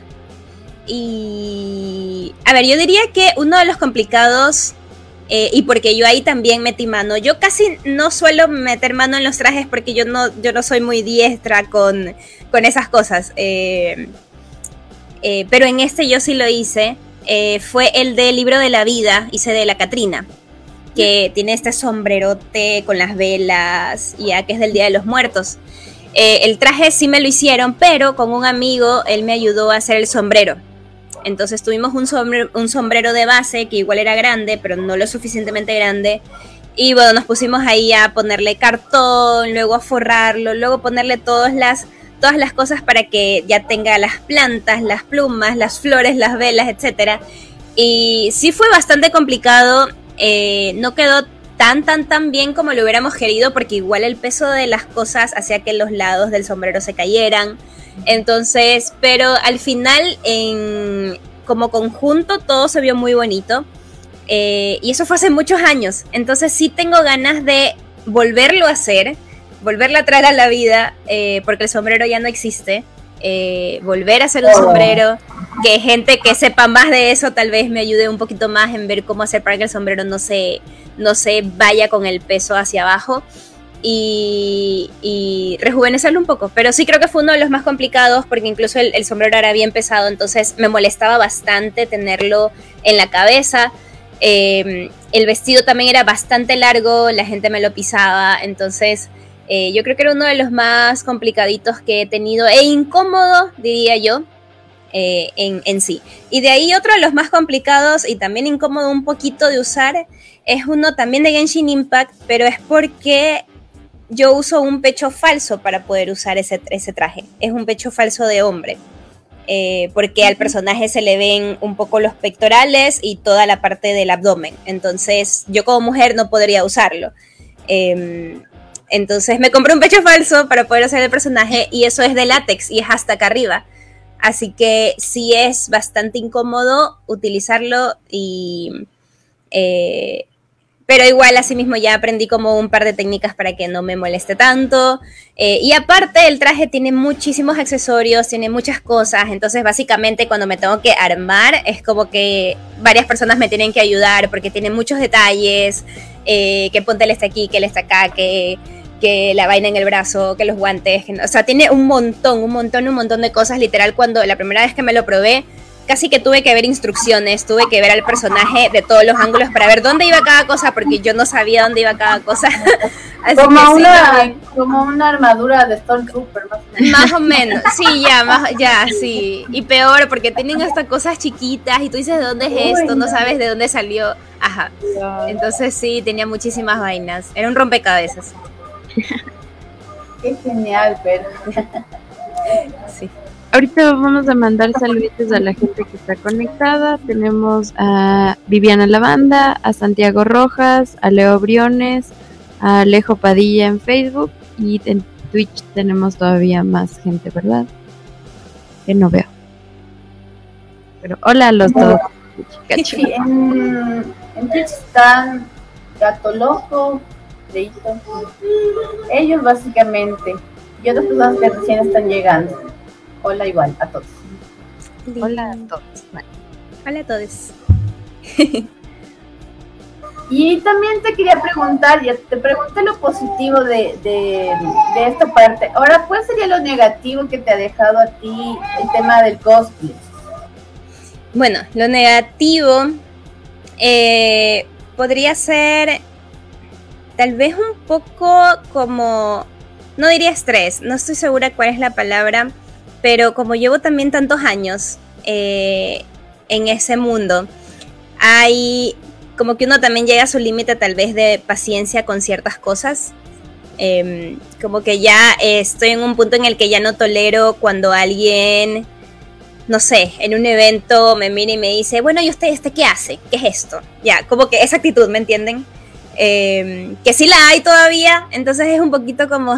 Y. A ver, yo diría que uno de los complicados. eh, y porque yo ahí también metí mano. Yo casi no suelo meter mano en los trajes porque yo no, yo no soy muy diestra con, con esas cosas. eh, eh, pero en este yo sí lo hice. fue el del libro de la vida, hice de la Catrina. Que tiene este sombrerote con las velas, y ya que es del Día de los Muertos. El traje sí me lo hicieron, pero con un amigo él me ayudó a hacer el sombrero. Entonces tuvimos un sombrero, un sombrero de base que igual era grande, pero no lo suficientemente grande. Y bueno, nos pusimos ahí a ponerle cartón, luego a forrarlo, luego ponerle todas las, todas las cosas para que ya tenga las plantas, las plumas, las flores, las velas, etc. Y sí fue bastante complicado. eh, no quedó tan, tan, tan bien como lo hubiéramos querido, porque igual el peso de las cosas hacía que los lados del sombrero se cayeran. Entonces, pero al final, en, como conjunto, todo se vio muy bonito. Eh, y eso fue hace muchos años. Entonces sí tengo ganas de volverlo a hacer, volverlo a traer a la vida, eh, porque el sombrero ya no existe. Eh, volver a hacer un Oh. sombrero, que gente que sepa más de eso tal vez me ayude un poquito más en ver cómo hacer para que el sombrero no se, no se vaya con el peso hacia abajo y, y rejuvenecerlo un poco. Pero sí creo que fue uno de los más complicados porque incluso el, el sombrero era bien pesado, entonces me molestaba bastante tenerlo en la cabeza. Eh, el vestido también era bastante largo, la gente me lo pisaba, entonces eh, yo creo que era uno de los más complicaditos que he tenido e incómodo, diría yo, eh, en, en sí. Y de ahí otro de los más complicados y también incómodo un poquito de usar es uno también de Genshin Impact, pero es porque yo uso un pecho falso para poder usar ese, ese traje. Es un pecho falso de hombre. eh, porque al personaje se le ven un poco los pectorales y toda la parte del abdomen. Entonces yo como mujer no podría usarlo. Em, entonces me compré un pecho falso para poder hacer el personaje y eso es de látex y es hasta acá arriba. Así que sí es bastante incómodo utilizarlo y... eh, pero igual así mismo ya aprendí como un par de técnicas para que no me moleste tanto. Eh, y aparte el traje tiene muchísimos accesorios, tiene muchas cosas, entonces básicamente cuando me tengo que armar es como que varias personas me tienen que ayudar porque tiene muchos detalles, eh, que ponte él está aquí, que él está acá, que, que la vaina en el brazo, que los guantes, que no- o sea, tiene un montón, un montón, un montón de cosas. Literal, cuando la primera vez que me lo probé, casi que tuve que ver instrucciones, tuve que ver al personaje de todos los ángulos para ver dónde iba cada cosa, porque yo no sabía dónde iba cada cosa. Así Como sí, una, como una armadura de Stormtrooper, más o menos. Más o menos, sí, ya, más, ya, sí. Y peor, porque tienen hasta cosas chiquitas y tú dices de dónde es esto, no sabes de dónde salió. Ajá. Entonces sí, tenía muchísimas vainas. Era un rompecabezas. Qué genial, pero. Sí. Ahorita vamos a mandar saluditos a la gente que está conectada. Tenemos a Viviana Lavanda, a Santiago Rojas, a Leo Briones, a Alejo Padilla en Facebook y en Twitch tenemos todavía más gente, ¿verdad? Que no veo. Pero hola a los dos. Sí, en, en Twitch están Gato Loco, Leito. Ellos básicamente. Y otras personas que recién están llegando. Hola igual a todos. Hola a todos. Hola a todos. Y también te quería preguntar, ya te pregunté lo positivo de, de, de esta parte. Ahora, ¿cuál sería lo negativo que te ha dejado a ti el tema del cosplay? Bueno, lo negativo eh, podría ser tal vez un poco como, no diría estrés, no estoy segura cuál es la palabra, pero como llevo también tantos años eh, en ese mundo, hay como que uno también llega a su límite tal vez de paciencia con ciertas cosas. Em, como que ya eh, estoy en un punto en el que ya no tolero cuando alguien no sé, en un evento me mira y me dice, bueno, ¿y usted este qué hace? ¿Qué es esto? Ya, como que esa actitud, ¿me entienden? Eh, que sí la hay todavía, entonces es un poquito como,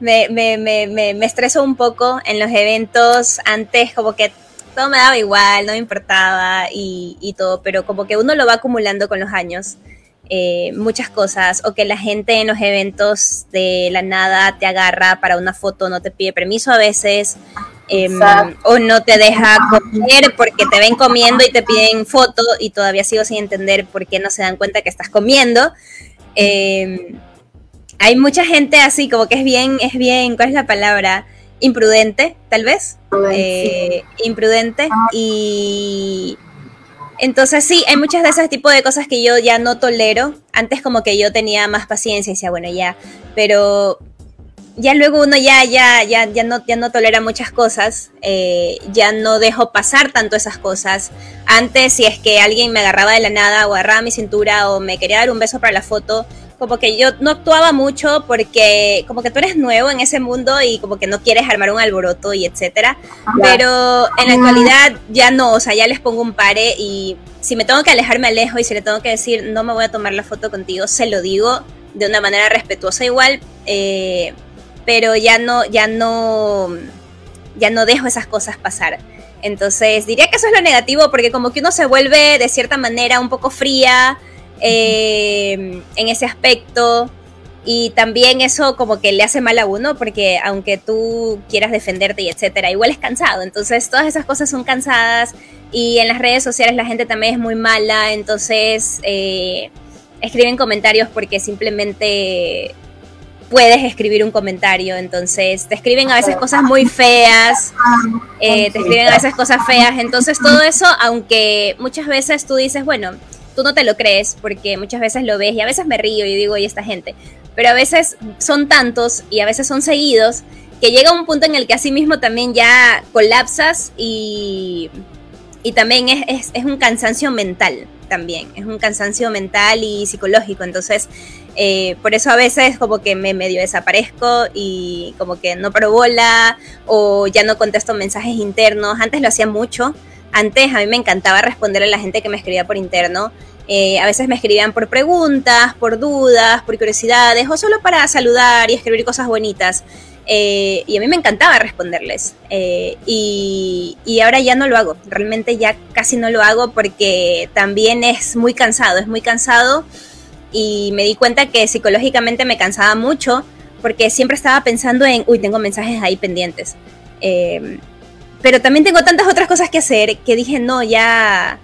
me, me, me, me, estreso un poco en los eventos. Antes como que todo me daba igual, no me importaba y, y todo, pero como que uno lo va acumulando con los años. Eh, muchas cosas, o que la gente en los eventos de la nada te agarra para una foto, no te pide permiso a veces, em, o no te deja comer porque te ven comiendo y te piden foto y todavía sigo sin entender por qué no se dan cuenta que estás comiendo. Em, hay mucha gente así, como que es bien, es bien, ¿cuál es la palabra? Imprudente, tal vez. Eh, imprudente. Y entonces sí, hay muchas de esas tipos de cosas que yo ya no tolero. Antes como que yo tenía más paciencia y decía, bueno, ya, pero ya luego uno ya, ya, ya, ya no, ya no tolera muchas cosas, eh, ya no dejo pasar tanto esas cosas. Antes, si es que alguien me agarraba de la nada o agarraba mi cintura o me quería dar un beso para la foto, como que yo no actuaba mucho porque como que tú eres nuevo en ese mundo y como que no quieres armar un alboroto y etcétera. Pero en la actualidad ya no, o sea, ya les pongo un pare y si me tengo que alejar me alejo y si le tengo que decir no me voy a tomar la foto contigo, se lo digo de una manera respetuosa igual, eh, pero ya no, ya no, ya no dejo esas cosas pasar. Entonces diría que eso es lo negativo porque como que uno se vuelve de cierta manera un poco fría, eh, en ese aspecto. Y también eso como que le hace mal a uno, porque aunque tú quieras defenderte y etcétera, igual es cansado. Entonces todas esas cosas son cansadas y en las redes sociales la gente también es muy mala, entonces eh, escriben comentarios porque simplemente puedes escribir un comentario, entonces te escriben a veces cosas muy feas, eh, te escriben a veces cosas feas, entonces todo eso, aunque muchas veces tú dices, bueno, tú no te lo crees porque muchas veces lo ves y a veces me río y digo, y esta gente, pero a veces son tantos y a veces son seguidos que llega un punto en el que así mismo también ya colapsas y, y también es, es, un cansancio mental también, es un cansancio mental y psicológico, entonces eh, por eso a veces como que me medio desaparezco y como que no paro bola o ya no contesto mensajes internos, antes lo hacía mucho, antes a mí me encantaba responder a la gente que me escribía por interno. Eh, a veces me escribían por preguntas, por dudas, por curiosidades o solo para saludar y escribir cosas bonitas. Eh, y a mí me encantaba responderles. Eh, y, y, ahora ya no lo hago. Realmente ya casi no lo hago porque también es muy cansado, es muy cansado. Y me di cuenta que psicológicamente me cansaba mucho porque siempre estaba pensando en, uy, tengo mensajes ahí pendientes pero también tengo tantas otras cosas que hacer que dije, no, ya,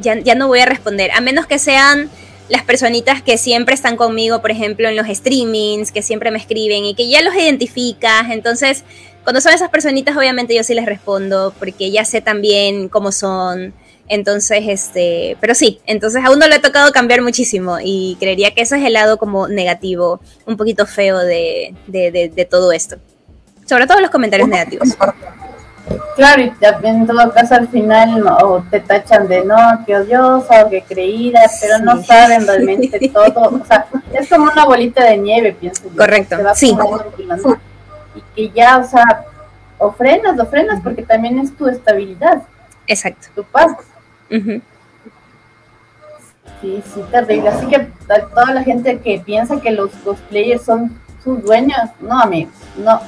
ya, ya no voy a responder, a menos que sean las personitas que siempre están conmigo, por ejemplo, en los streamings, que siempre me escriben y que ya los identificas. Entonces, cuando son esas personitas, obviamente yo sí les respondo porque ya sé también cómo son. Entonces, este, pero sí, entonces a uno le ha tocado cambiar muchísimo y creería que ese es el lado como negativo, un poquito feo de, de, de, de todo esto. Sobre todo los comentarios negativos. Claro, y en todo caso al final o te tachan de no, que odiosa o que creída, pero no saben realmente todo. O sea, es como una bolita de nieve, pienso. Correcto, sí. Y que ya, o sea, o frenas, o frenas, porque también es tu estabilidad. Exacto. Tu paz. Sí, sí, terrible. Así que toda la gente que piensa que los cosplayers son sus dueños, no, amigos, no.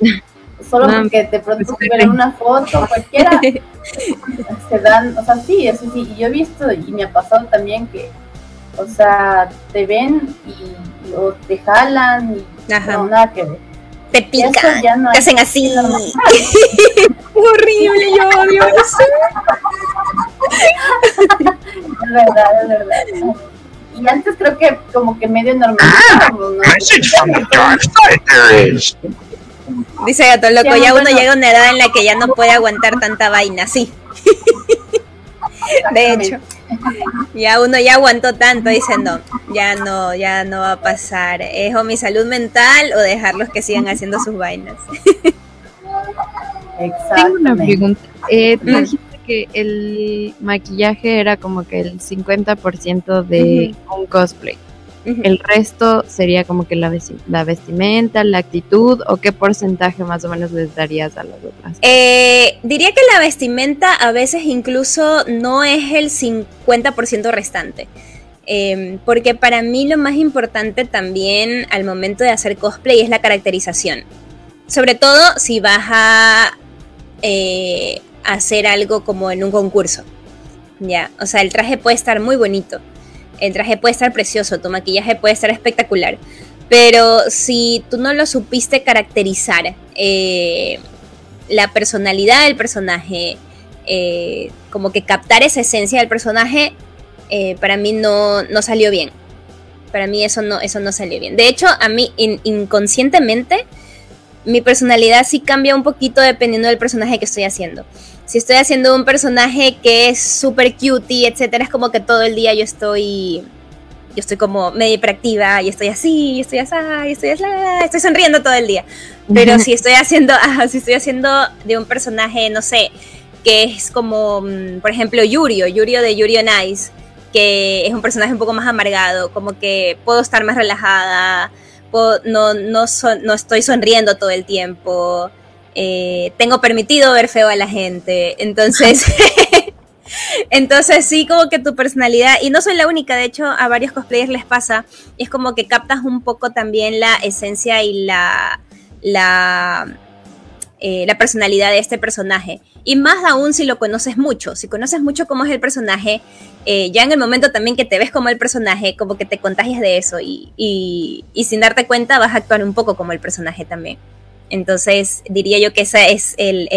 solo porque de pronto ven una foto, cualquiera, se dan, o sea, sí, eso sí, y yo he visto y me ha pasado también que, o sea, te ven y, o te jalan y no, nada que ver. Te pican, te hacen así. Horrible, yo odio eso. es verdad, es verdad. Y antes creo que como que medio normal. Ah, message from Dice Gato Loco, ya uno llega a una edad en la que ya no puede aguantar tanta vaina, sí. De hecho, ya uno ya aguantó tanto, dice no, ya no, ya no va a pasar. ¿Es o mi salud mental o dejarlos que sigan haciendo sus vainas? Tengo una pregunta. Eh, tú dijiste que el maquillaje era como que el 50% de un cosplay. El resto sería como que la, la, vestimenta, la actitud o qué porcentaje más o menos les darías a las otras. Eh, diría que la vestimenta a veces incluso no es el 50% restante. Em, porque para mí lo más importante también al momento de hacer cosplay es la caracterización. Sobre todo si vas a eh, hacer algo como en un concurso. Ya, o sea, el traje puede estar muy bonito. El traje puede estar precioso, tu maquillaje puede estar espectacular. Pero si tú no lo supiste caracterizar, eh, la personalidad del personaje, eh, como que captar esa esencia del personaje, eh, para mí no, no, salió bien. Para mí eso no, eso no salió bien. De hecho, a mí inconscientemente, mi personalidad sí cambia un poquito dependiendo del personaje que estoy haciendo. Si estoy haciendo un personaje que es súper cutie, etcétera, es como que todo el día yo estoy yo estoy como medio hiperactiva y estoy así, y estoy así, y estoy así, estoy sonriendo todo el día. Pero si estoy haciendo, si estoy haciendo de un personaje, no sé, que es como, mm, por ejemplo, Yurio, Yurio de Yurio Nice, que es un personaje un poco más amargado, como que puedo estar más relajada, no, no, estoy sonriendo todo el tiempo, eh, tengo permitido ver feo a la gente, entonces Entonces sí, como que tu personalidad, y no soy la única, de hecho a varios cosplayers les pasa, es como que captas un poco también la esencia y la, la, eh, la personalidad de este personaje. Y más aún si lo conoces mucho, si conoces mucho cómo es el personaje, eh, ya en el momento también que te ves como el personaje, como que te contagias de eso y, y sin darte cuenta vas a actuar un poco como el personaje también. Entonces diría yo que ese es el,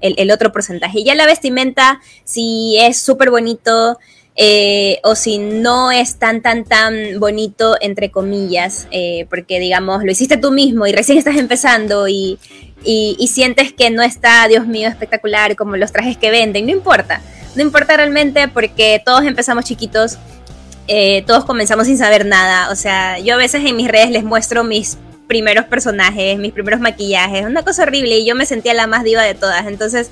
el, otro porcentaje. Y ya la vestimenta, si es súper bonito eh, o si no es tan, tan, tan bonito, entre comillas, eh, porque digamos, lo hiciste tú mismo y recién estás empezando y, y, sientes que no está, Dios mío, espectacular como los trajes que venden, no importa. No importa realmente porque todos empezamos chiquitos. Eh, todos comenzamos sin saber nada. O sea, yo a veces en mis redes les muestro mis primeros personajes, mis primeros maquillajes, una cosa horrible y yo me sentía la más diva de todas. Entonces,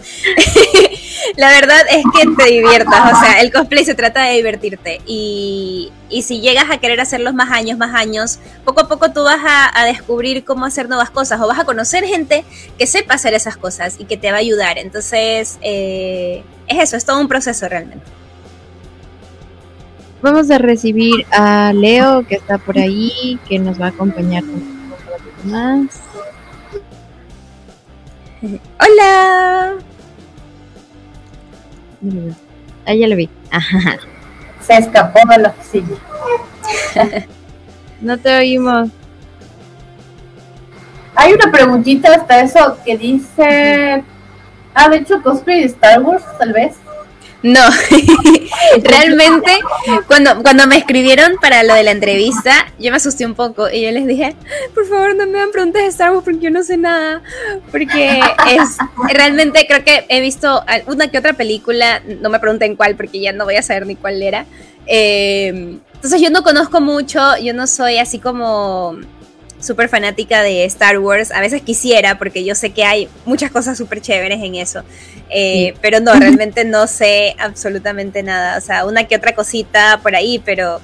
la verdad es que te diviertas, o sea, el cosplay se trata de divertirte y, y si llegas a querer hacerlos más años, más años, poco a poco tú vas a, descubrir cómo hacer nuevas cosas o vas a conocer gente que sepa hacer esas cosas y que te va a ayudar. Entonces, eh, es eso, es todo un proceso realmente. Vamos a recibir a Leo que está por ahí, que nos va a acompañar con más. Hola. Ah, ya lo vi. Se escapó de la oficina. no te oímos. Hay una preguntita hasta eso que dice. Ah, de hecho, cosplay de Star Wars, tal vez. No, realmente cuando, cuando me escribieron para lo de la entrevista, yo me asusté un poco y yo les dije, por favor no me hagan preguntas de Star Wars porque yo no sé nada, porque es realmente creo que he visto una que otra película, no me pregunten cuál porque ya no voy a saber ni cuál era. Eh, entonces yo no conozco mucho, yo no soy así como súper fanática de Star Wars. A veces quisiera, porque yo sé que hay muchas cosas súper chéveres en eso. Eh, pero no, realmente no sé absolutamente nada. O sea, una que otra cosita por ahí, pero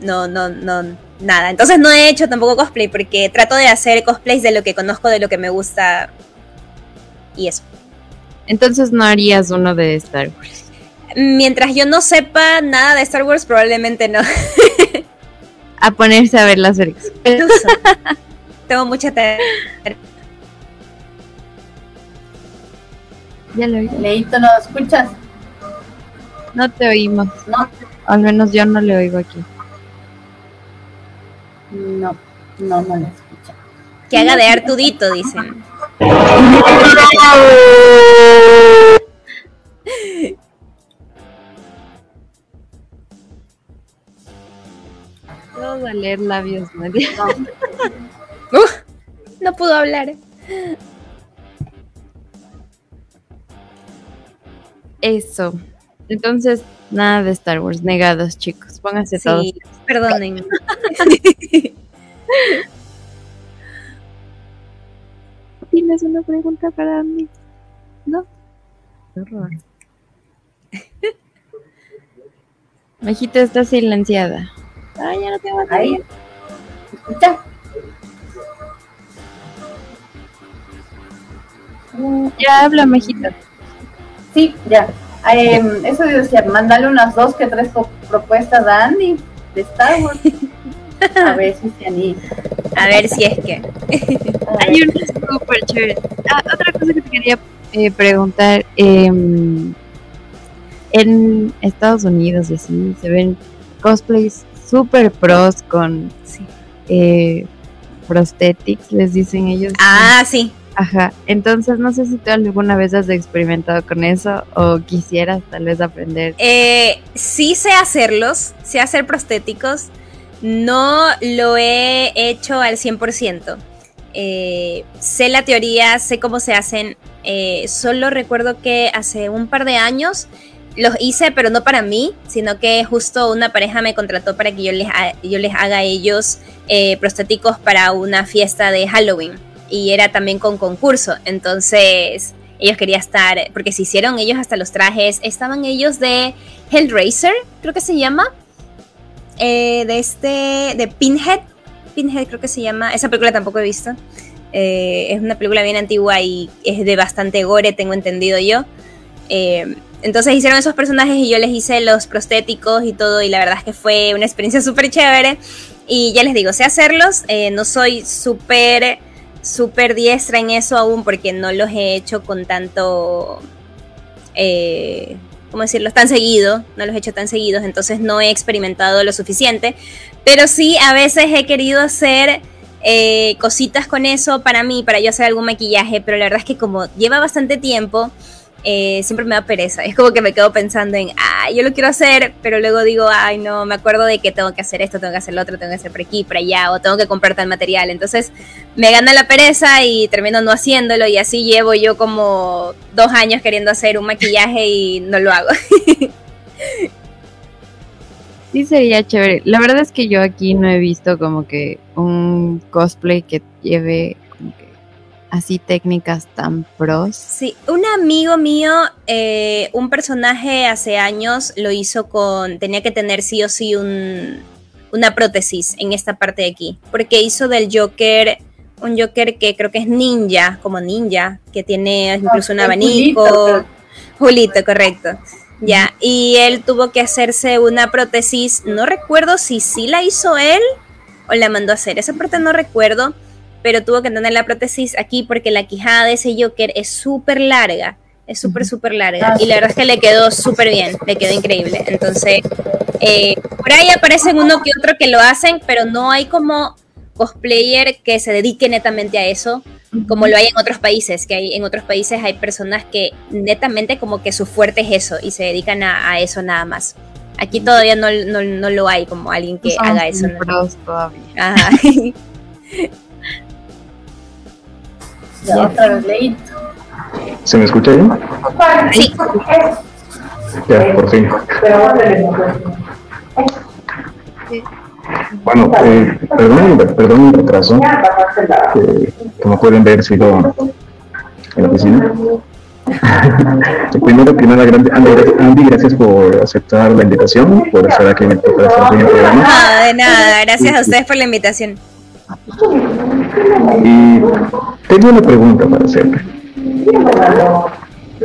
no, no, no, nada. Entonces no he hecho tampoco cosplay, porque trato de hacer cosplays de lo que conozco, de lo que me gusta. Y eso. Entonces no harías uno de Star Wars. Mientras yo no sepa nada de Star Wars, probablemente no. a ponerse a ver las películas. Tengo mucha tarea. Ya lo oí. Leito, ¿no escuchas? No te oímos. No. Al menos yo no le oigo aquí. No, no, no le escucha. Que haga de Artudito, dicen. a leer labios, Nadia. no pudo hablar. Eso. Entonces, nada de Star Wars, negados, chicos. Pónganse sí, todos. Perdonen. ¿Tienes una pregunta para mí? No. Horror. Majita está silenciada. Ay, ya no tengo batería. ¿Escucha? Ya habla, Mejita. Sí, ya. Eh, eso de decir, mándale unas dos que tres propuestas a Andy de Star Wars. A ver si se anima. A ver si es que. Hay una súper chévere. Ah, otra cosa que te quería eh, preguntar. em, en Estados Unidos y así se ven cosplays super pros con Sí. eh, prosthetics, les dicen ellos. Ah, sí. Ajá. Entonces, no sé si tú alguna vez has experimentado con eso o quisieras tal vez aprender. Eh, sí sé hacerlos, sé hacer prostéticos. No lo he hecho al 100%. Eh, sé la teoría, sé cómo se hacen. Eh, solo recuerdo que hace un par de años los hice, pero no para mí, sino que justo una pareja me contrató para que yo les, yo les haga a ellos eh, prostéticos para una fiesta de Halloween. Y era también con concurso. Entonces, ellos querían estar, porque se hicieron ellos hasta los trajes. Estaban ellos de Hellraiser, creo que se llama. Eh, de este, de Pinhead. Pinhead creo que se llama. Esa película tampoco he visto. Eh, es una película bien antigua y es de bastante gore, tengo entendido yo. Eh, entonces hicieron esos personajes y yo les hice los prostéticos y todo y la verdad es que fue una experiencia súper chévere. Y ya les digo, sé hacerlos, eh, no soy súper, súper diestra en eso aún porque no los he hecho con tanto, eh, ¿cómo decirlo? Tan seguido, no los he hecho tan seguidos, entonces no he experimentado lo suficiente. Pero sí, a veces he querido hacer eh, cositas con eso para mí, para yo hacer algún maquillaje, pero la verdad es que como lleva bastante tiempo, eh, siempre me da pereza. Es como que me quedo pensando en, ah, yo lo quiero hacer, pero luego digo, ay, no, me acuerdo de que tengo que hacer esto, tengo que hacer lo otro, tengo que hacer por aquí, por allá, o tengo que comprar tal material. Entonces me gana la pereza y termino no haciéndolo, y así llevo yo como dos años queriendo hacer un maquillaje y no lo hago. Sí, sería chévere. La verdad es que yo aquí no he visto como que un cosplay que lleve así técnicas tan pros. Sí, un amigo mío, eh, un personaje hace años lo hizo con, tenía que tener sí o sí un, una prótesis en esta parte de aquí, porque hizo del Joker un Joker que creo que es ninja, como ninja, que tiene incluso un Ah, abanico. Julito. Julito, correcto. Ya, y él tuvo que hacerse una prótesis, no recuerdo si sí la hizo él o la mandó a hacer, esa parte no recuerdo, pero tuvo que tener la prótesis aquí porque la quijada de ese Joker es súper larga, es súper, súper larga, y la verdad es que le quedó súper bien, le quedó increíble. Entonces, eh, por ahí aparecen uno que otro que lo hacen, pero no hay como cosplayer que se dedique netamente a eso, como lo hay en otros países, que hay en otros países hay personas que netamente como que su fuerte es eso y se dedican a, a eso nada más. Aquí todavía no, no, no lo hay como alguien que No haga eso. todavía. Ajá. Ya. ¿Se me escucha bien? Sí. Ya, por fin. Bueno, eh, perdón, perdón el retraso. Eh, como pueden ver, sigo en la oficina. Primero que nada, grande, Andy, Andy, gracias por aceptar la invitación, por estar aquí en el, para estar aquí en el programa. No, de nada, gracias a ustedes por la invitación. Y tengo una pregunta para hacerle.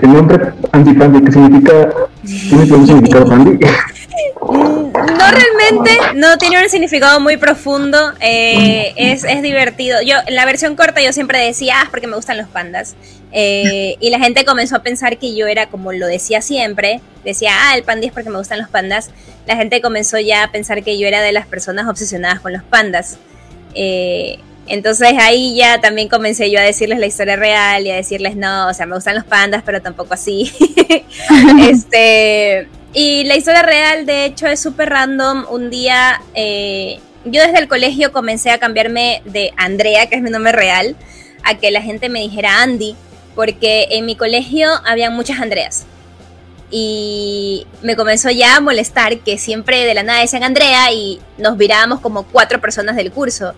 El nombre Andy Pandy, ¿qué significa? ¿Tiene algún significado Pandy? Mm, No realmente, no tiene un significado muy profundo, eh, es, es divertido. Yo, en la versión corta yo siempre decía, ah, porque me gustan los pandas. Eh, y la gente comenzó a pensar que yo era como lo decía siempre, decía, ah, el pandi es porque me gustan los pandas. La gente comenzó ya a pensar que yo era de las personas obsesionadas con los pandas. Eh, entonces ahí ya también comencé yo a decirles la historia real y a decirles, no, o sea, me gustan los pandas, pero tampoco así. este, y la historia real, de hecho, es súper random. Un día, eh, yo desde el colegio comencé a cambiarme de Andrea, que es mi nombre real, a que la gente me dijera Andy, porque en mi colegio había muchas Andreas. Y me comenzó ya a molestar que siempre de la nada decían Andrea y nos virábamos como cuatro personas del curso.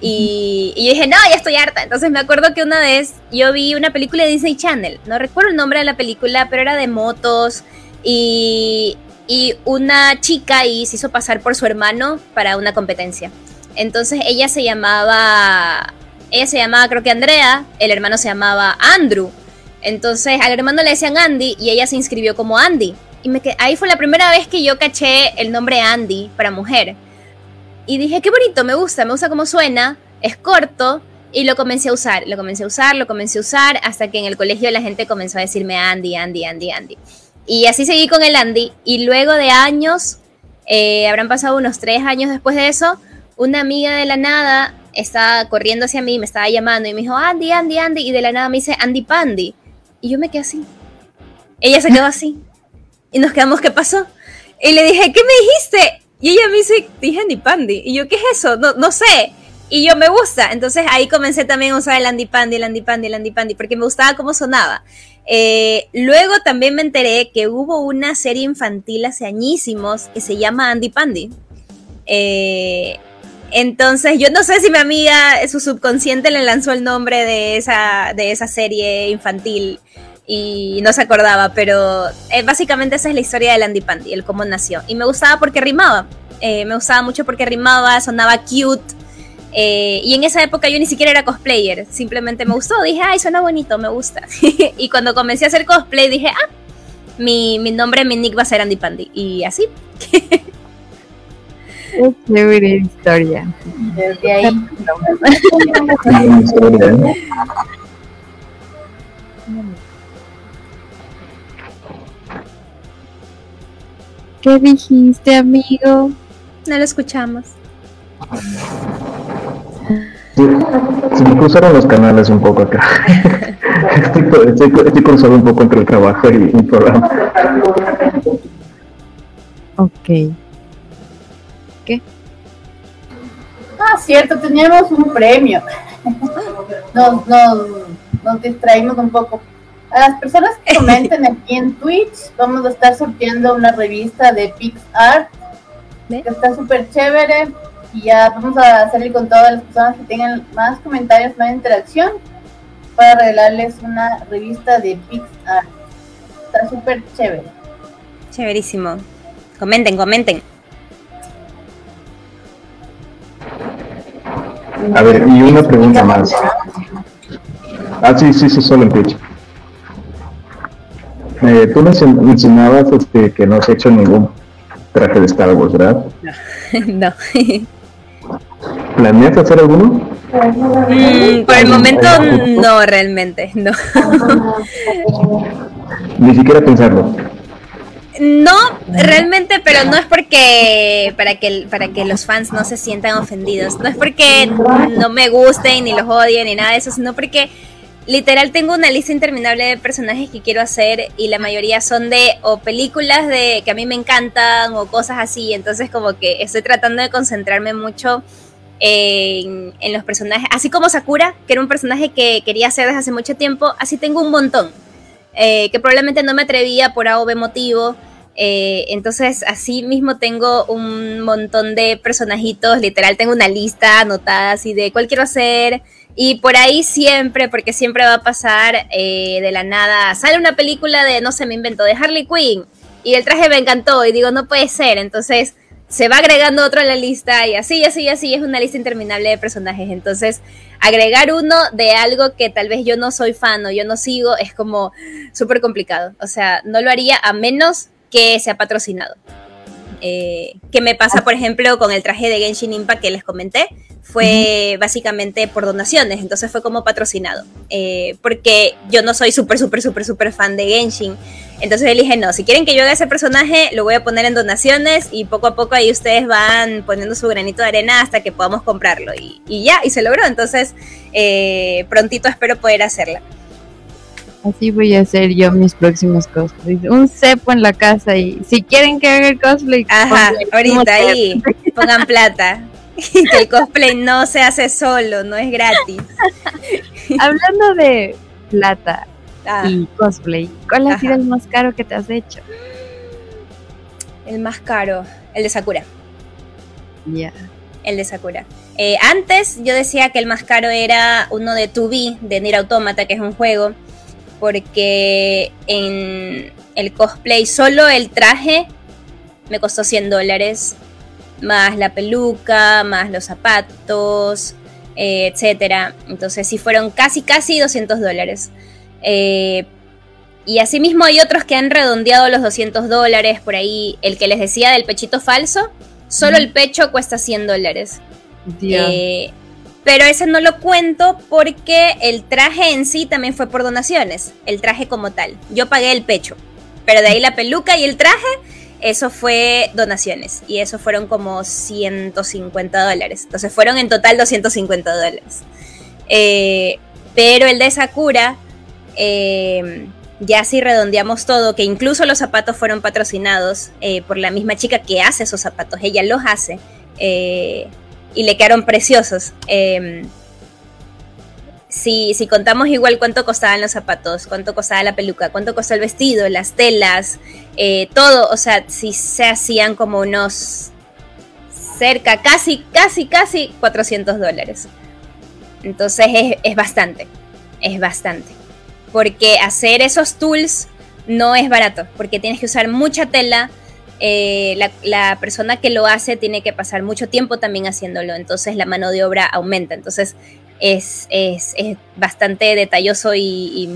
Y, y dije, no, ya estoy harta. Entonces me acuerdo que una vez yo vi una película de Disney Channel. No recuerdo el nombre de la película, pero era de motos. Y, y una chica y se hizo pasar por su hermano para una competencia. Entonces ella se llamaba, ella se llamaba creo que Andrea, el hermano se llamaba Andrew. Entonces al hermano le decían Andy y ella se inscribió como Andy. Y me que- ahí fue la primera vez que yo caché el nombre Andy para mujer. Y dije, qué bonito, me gusta, me gusta cómo suena, es corto, y lo comencé a usar, lo comencé a usar, lo comencé a usar, hasta que en el colegio la gente comenzó a decirme Andy, Andy, Andy, Andy. Y así seguí con el Andy, y luego de años, eh, habrán pasado unos tres años después de eso, una amiga de la nada estaba corriendo hacia mí, me estaba llamando y me dijo, Andy, Andy, Andy, y de la nada me dice Andy Pandy. Y yo me quedé así. Ella se quedó así. Y nos quedamos, ¿qué pasó? Y le dije, ¿qué me dijiste? Y ella me dice, dije Andy. Y yo, ¿qué es eso? No, no sé. Y yo me gusta. Entonces ahí comencé también a usar el Andy Pandy, el Andy Pandy, el Andy Pandy, porque me gustaba cómo sonaba. Eh, luego también me enteré que hubo una serie infantil hace añísimos que se llama Andy Pandy. Eh, entonces, yo no sé si mi amiga, su subconsciente le lanzó el nombre de esa, de esa serie infantil y no se acordaba, pero eh, básicamente esa es la historia del Andy Pandy, el cómo nació. Y me gustaba porque rimaba, eh, me gustaba mucho porque rimaba, sonaba cute. Eh, y en esa época yo ni siquiera era cosplayer, simplemente me gustó, dije, ay, suena bonito, me gusta. y cuando comencé a hacer cosplay dije, ah, mi, mi nombre, mi nick va a ser Andy Pandy. Y así. Qué chévere historia. Desde ahí. ¿Qué dijiste, amigo? No lo escuchamos. Sí, se me cruzaron los canales un poco acá. estoy, estoy, estoy cruzado un poco entre el trabajo y el programa. Ok. ¿Qué? Ah, cierto, teníamos un premio. Nos, nos, nos distraímos un poco. A las personas que comenten aquí en Twitch, vamos a estar sorteando una revista de PixArt, que está súper chévere. Y ya vamos a salir con todas las personas que tengan más comentarios, más interacción, para regalarles una revista de PixArt. Está súper chévere. Chéverísimo. Comenten, comenten. A ver, y una pregunta más. Ah, sí, sí, sí, solo en Twitch. Eh, tú mencion- mencionabas este, que no has hecho ningún traje de Star Wars, ¿verdad? no. ¿Planeas hacer alguno? Mm, por el momento no, realmente, no. Ni siquiera pensarlo. No, realmente, pero no es porque para que para que los fans no se sientan ofendidos, no es porque no me gusten ni los odien ni nada de eso, sino porque literal tengo una lista interminable de personajes que quiero hacer y la mayoría son de o películas de que a mí me encantan o cosas así, entonces como que estoy tratando de concentrarme mucho en, los personajes, así como Sakura, que era un personaje que quería hacer desde hace mucho tiempo, así tengo un montón, eh, que probablemente no me atrevía por A o B motivo. Eh, entonces, así mismo tengo un montón de personajitos, literal, tengo una lista anotada así de cuál quiero hacer. Y por ahí siempre, porque siempre va a pasar eh, de la nada, sale una película de, no sé, me invento, de Harley Quinn. Y el traje me encantó y digo, no puede ser. Entonces se va agregando otro a la lista y así, así, así. Es una lista interminable de personajes. Entonces, agregar uno de algo que tal vez yo no soy fan o yo no sigo es como súper complicado. O sea, no lo haría a menos que sea patrocinado. Eh, que me pasa, por ejemplo, con el traje de Genshin Impact que les comenté, fue básicamente por donaciones, entonces fue como patrocinado, eh, porque yo no soy súper, súper, súper, súper fan de Genshin, entonces yo dije, no, si quieren que yo haga ese personaje, lo voy a poner en donaciones y poco a poco ahí ustedes van poniendo su granito de arena hasta que podamos comprarlo, y, y ya, y se logró, entonces eh, prontito espero poder hacerla. Así voy a hacer yo mis próximos cosplays. Un cepo en la casa y si quieren que haga el cosplay, Ajá, ahorita ahí, pongan plata. que el cosplay no se hace solo, no es gratis. Hablando de plata Ah, y cosplay, ¿cuál ha sido el más caro que te has hecho? el más caro, el de Sakura. Ya. El de Sakura. Eh, antes yo decía que el más caro era uno de 2B, de Nier Automata, que es un juego, porque en el cosplay solo el traje me costó 100 dólares, más la peluca, más los zapatos, eh, etcétera. Entonces sí fueron casi, casi 200 dólares. Eh, y asimismo hay otros que han redondeado los 200 dólares por ahí. El que les decía del pechito falso Solo el pecho cuesta 100 dólares. Eh, pero ese no lo cuento porque el traje en sí también fue por donaciones, el traje como tal. Yo pagué el pecho, pero de ahí la peluca y el traje, eso fue donaciones. Y eso fueron como 150 dólares. Entonces fueron en total 250 dólares. Eh, pero el de Sakura, eh, ya si redondeamos todo, que incluso los zapatos fueron patrocinados eh, por la misma chica que hace esos zapatos, ella los hace y le quedaron preciosos. Em, si, si, contamos igual cuánto costaban los zapatos, cuánto costaba la peluca, cuánto costó el vestido, las telas, todo, o sea, si se hacían como unos cerca, casi, casi, casi 400 dólares. Entonces es, bastante, es bastante. Porque hacer esos tools no es barato, porque tienes que usar mucha tela. Eh, la, persona que lo hace tiene que pasar mucho tiempo también haciéndolo, entonces la mano de obra aumenta. Entonces es, bastante detalloso y,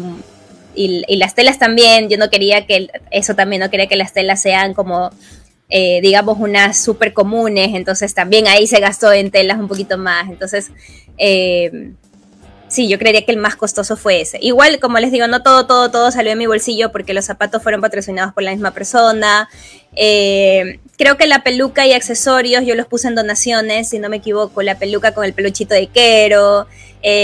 las telas también. Yo no quería que eso también, no quería que las telas sean como eh, digamos, unas súper comunes, entonces también ahí se gastó en telas un poquito más, entonces, eh, sí, yo creería que el más costoso fue ese. Igual, como les digo, no todo, todo, todo salió en mi bolsillo porque los zapatos fueron patrocinados por la misma persona. Eh, creo que la peluca y accesorios yo los puse en donaciones, si no me equivoco, la peluca con el peluchito de Quero,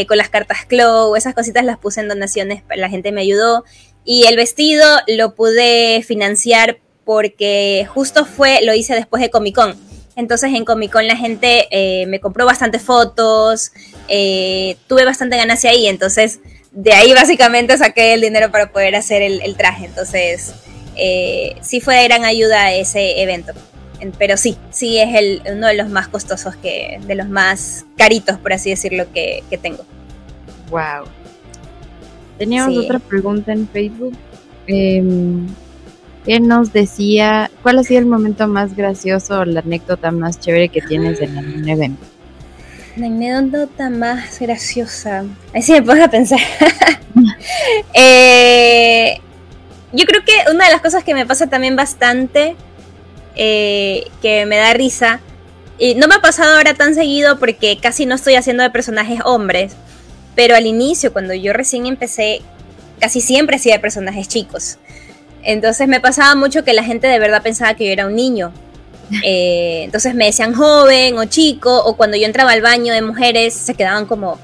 con las cartas Clow, esas cositas las puse en donaciones, la gente me ayudó. Y el vestido lo pude financiar porque justo fue, lo hice después de Comic Con. Entonces en Comic Con la gente eh, me compró bastantes fotos, eh, tuve bastante ganancia ahí, entonces de ahí básicamente saqué el dinero para poder hacer el, traje. Entonces eh, sí fue de gran ayuda ese evento. Pero sí, sí es el, uno de los más costosos, que, de los más caritos, por así decirlo, que, tengo. Wow. Teníamos otra pregunta en Facebook. Em, ¿Qué nos decía? ¿Cuál ha sido el momento más gracioso o la anécdota más chévere que tienes en un evento? La anécdota más graciosa. Ahí sí me puedo pensar. Eh, yo creo que una de las cosas que me pasa también bastante, eh, que me da risa, y no me ha pasado ahora tan seguido porque casi no estoy haciendo de personajes hombres, pero al inicio, cuando yo recién empecé, casi siempre hacía de personajes chicos. Entonces me pasaba mucho que la gente de verdad pensaba que yo era un niño. Eh, entonces me decían joven o chico, o cuando yo entraba al baño de mujeres se quedaban como,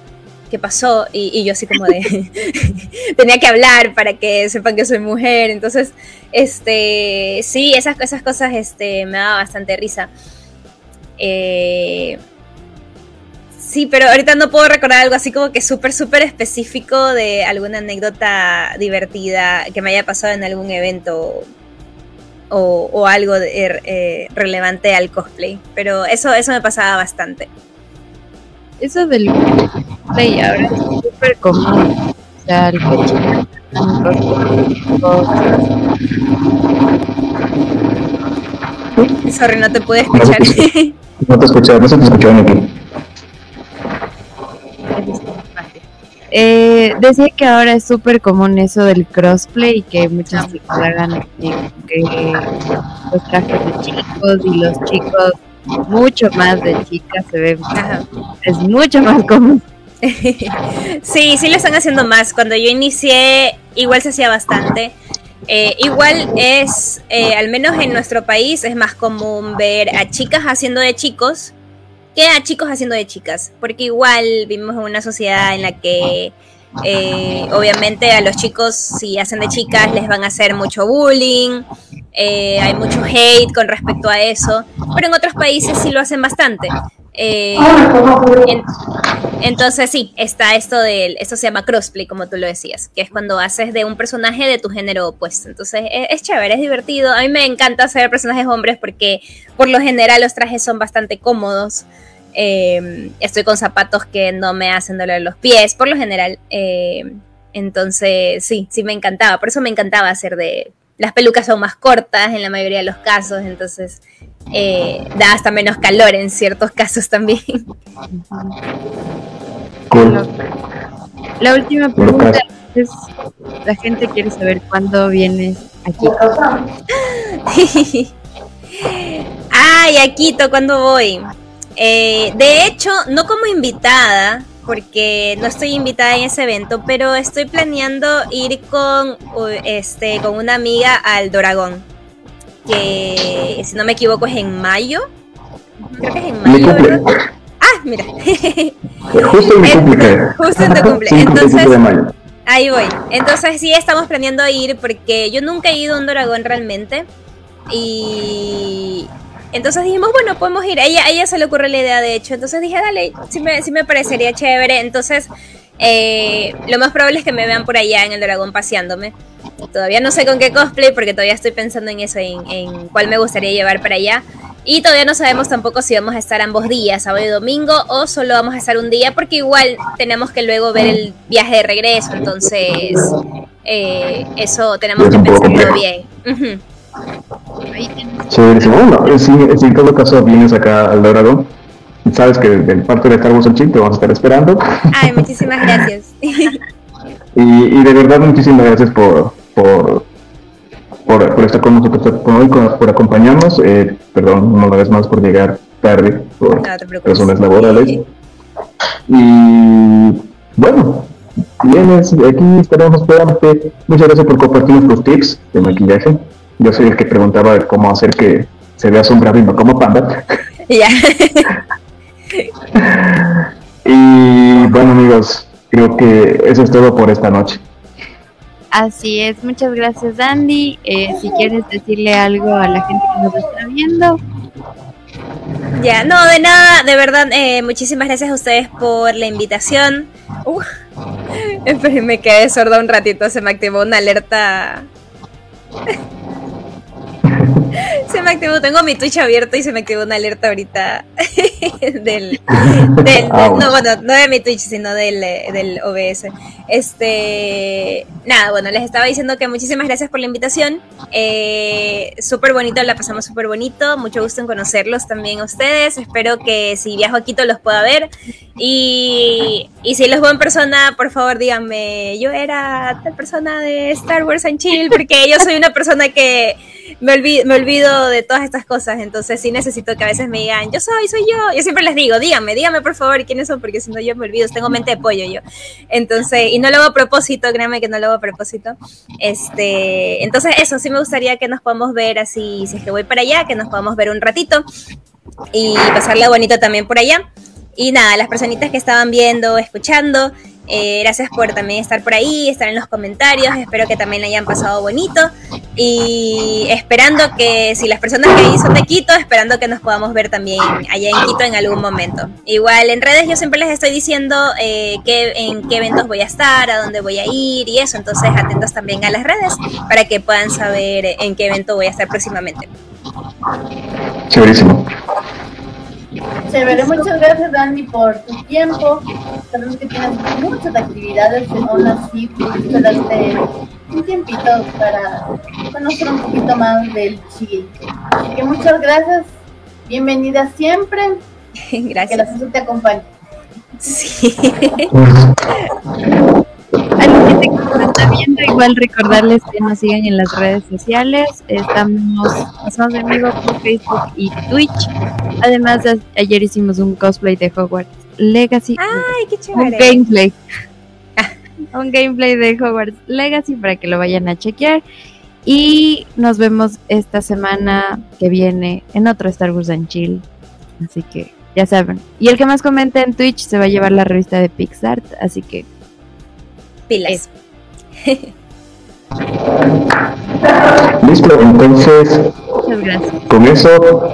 ¿qué pasó? Y, yo así como de, tenía que hablar para que sepan que soy mujer. Entonces, este, sí, esas, esas cosas este, me daba bastante risa. Eh, Sí, pero ahorita no puedo recordar algo así como que súper, súper específico de alguna anécdota divertida que me haya pasado en algún evento o, algo er, eh, relevante al cosplay. Pero eso, eso me pasaba bastante. Eso del cosplay ahora es súper común. O sea, el Sorry, no te pude escuchar. No te escuché, no se te escuchó aquí. Eh, decía que ahora es súper común eso del crossplay y que muchas chicos hagan que, los trajes de chicos y los chicos mucho más de chicas se ven. Es mucho más común. Sí sí lo están haciendo más. Cuando yo inicié igual se hacía bastante. Eh, igual es eh, al menos en nuestro país es más común ver a chicas haciendo de chicos que a chicos haciendo de chicas, porque igual vivimos en una sociedad en la que eh, obviamente a los chicos si hacen de chicas les van a hacer mucho bullying, eh, hay mucho hate con respecto a eso, pero en otros países sí lo hacen bastante. Eh, entonces sí, está esto de, esto se llama crossplay, como tú lo decías, que es cuando haces de un personaje de tu género opuesto. Entonces es, es, chévere, es divertido. A mí me encanta hacer personajes hombres porque por lo general los trajes son bastante cómodos. Eh, estoy con zapatos que no me hacen doler los pies, por lo general. Eh, entonces, sí, sí me encantaba. Por eso me encantaba hacer de... Las pelucas son más cortas en la mayoría de los casos, entonces eh, da hasta menos calor en ciertos casos también. La última pregunta es, la gente quiere saber cuándo vienes aquí. Ay, a Quito, ¿cuándo voy? Eh, de hecho, no como invitada, porque no estoy invitada en ese evento, pero estoy planeando ir con, este, con una amiga al Doragón, que si no me equivoco es en mayo. Creo que es en mayo, ¿verdad? Ah, mira. Justo en mi cumple. Justo en tu cumple. Entonces, ahí voy. Entonces sí estamos planeando ir porque yo nunca he ido a un Doragón realmente. Y entonces dijimos, bueno, podemos ir. ella, ella se le ocurrió la idea, de hecho. Entonces dije, dale, sí me, sí me parecería chévere. Entonces, eh, lo más probable es que me vean por allá en el dragón paseándome. Todavía no sé con qué cosplay, porque todavía estoy pensando en eso, en, en cuál me gustaría llevar para allá. Y todavía no sabemos tampoco si vamos a estar ambos días, sábado y domingo, o solo vamos a estar un día, porque igual tenemos que luego ver el viaje de regreso. Entonces, eh, eso tenemos que pensarlo bien. Bueno, si, en todo caso vienes acá al Dorado, sabes que del parte de Carlos Wars te vamos a estar esperando. Ay, muchísimas gracias. y, y, de verdad, muchísimas gracias por, por, por, estar con nosotros por hoy, por acompañarnos. Eh, perdón, una vez más por llegar tarde por razones laborales. Y bueno, vienes, aquí estaremos esperándote. Muchas gracias por compartir nuestros tips de maquillaje. Yo soy el que preguntaba cómo hacer que se vea asombrado y no como panda. Ya. y bueno amigos, creo que eso es todo por esta noche. Así es, muchas gracias Andy. Eh, si quieres decirle algo a la gente que nos está viendo. Ya, no, de nada, de verdad, eh, muchísimas gracias a ustedes por la invitación. Uh, me quedé sorda un ratito, se me activó una alerta se me activó, tengo mi Twitch abierto y se me activó una alerta ahorita del, ah, no, bueno, no de mi Twitch, sino del, del OBS. Este, nada, bueno, les estaba diciendo que muchísimas gracias por la invitación. Eh, súper bonito, la pasamos súper bonito. Mucho gusto en conocerlos también a ustedes. Espero que si viajo a Quito los pueda ver. Y, y si los veo en persona, por favor díganme, yo era tal persona de Star Wars and Chill, porque yo soy una persona que me olvido, me olvido de todas estas cosas, entonces sí necesito que a veces me digan, yo soy, soy yo. Yo siempre les digo, díganme, díganme por favor quiénes son, porque si no yo me olvido, tengo mente de pollo yo. Entonces, y no lo hago a propósito, créanme que no lo hago a propósito. Este, entonces eso, sí me gustaría que nos podamos ver así, si es que voy para allá, que nos podamos ver un ratito y pasarla bonito también por allá. Y nada, las personitas que estaban viendo, escuchando, eh, gracias por también estar por ahí, estar en los comentarios. Espero que también hayan pasado bonito. Y esperando que, si las personas que ahí son de Quito, esperando que nos podamos ver también allá en Quito en algún momento. Igual en redes yo siempre les estoy diciendo eh, en qué eventos voy a estar, a dónde voy a ir y eso. Entonces atentos también a las redes para que puedan saber en qué evento voy a estar próximamente. Chéverísimo. Chévere, muchas gracias Dani por tu tiempo. Sabemos que tienes muchas actividades, aún así pudiste un tiempito para conocer un poquito más del chill. Así que muchas gracias, bienvenida siempre. Gracias. Que la te acompañe. Sí. A la gente que nos está viendo, igual recordarles que nos sigan en las redes sociales. Estamos, estamos en vivo por Facebook y Twitch. Además, ayer hicimos un cosplay de Hogwarts Legacy. ¡Ay, qué chévere! Un gameplay. un gameplay de Hogwarts Legacy para que lo vayan a chequear. Y nos vemos esta semana que viene en otro Star Wars and Chill. Así que ya saben. Y el que más comente en Twitch se va a llevar la revista de Pixar. Así que pilas. Listo, entonces, con eso,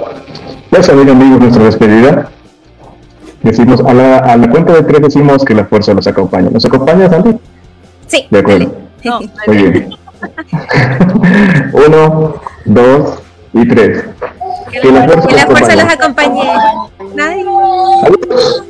ya saben amigos nuestra despedida. Decimos, a la, a la cuenta de tres decimos que la fuerza nos acompaña. ¿Nos acompaña, Sandy? Sí. De acuerdo. Muy bien. Uno, dos y tres. Que, la fuerza, que la fuerza los acompañe. Adiós.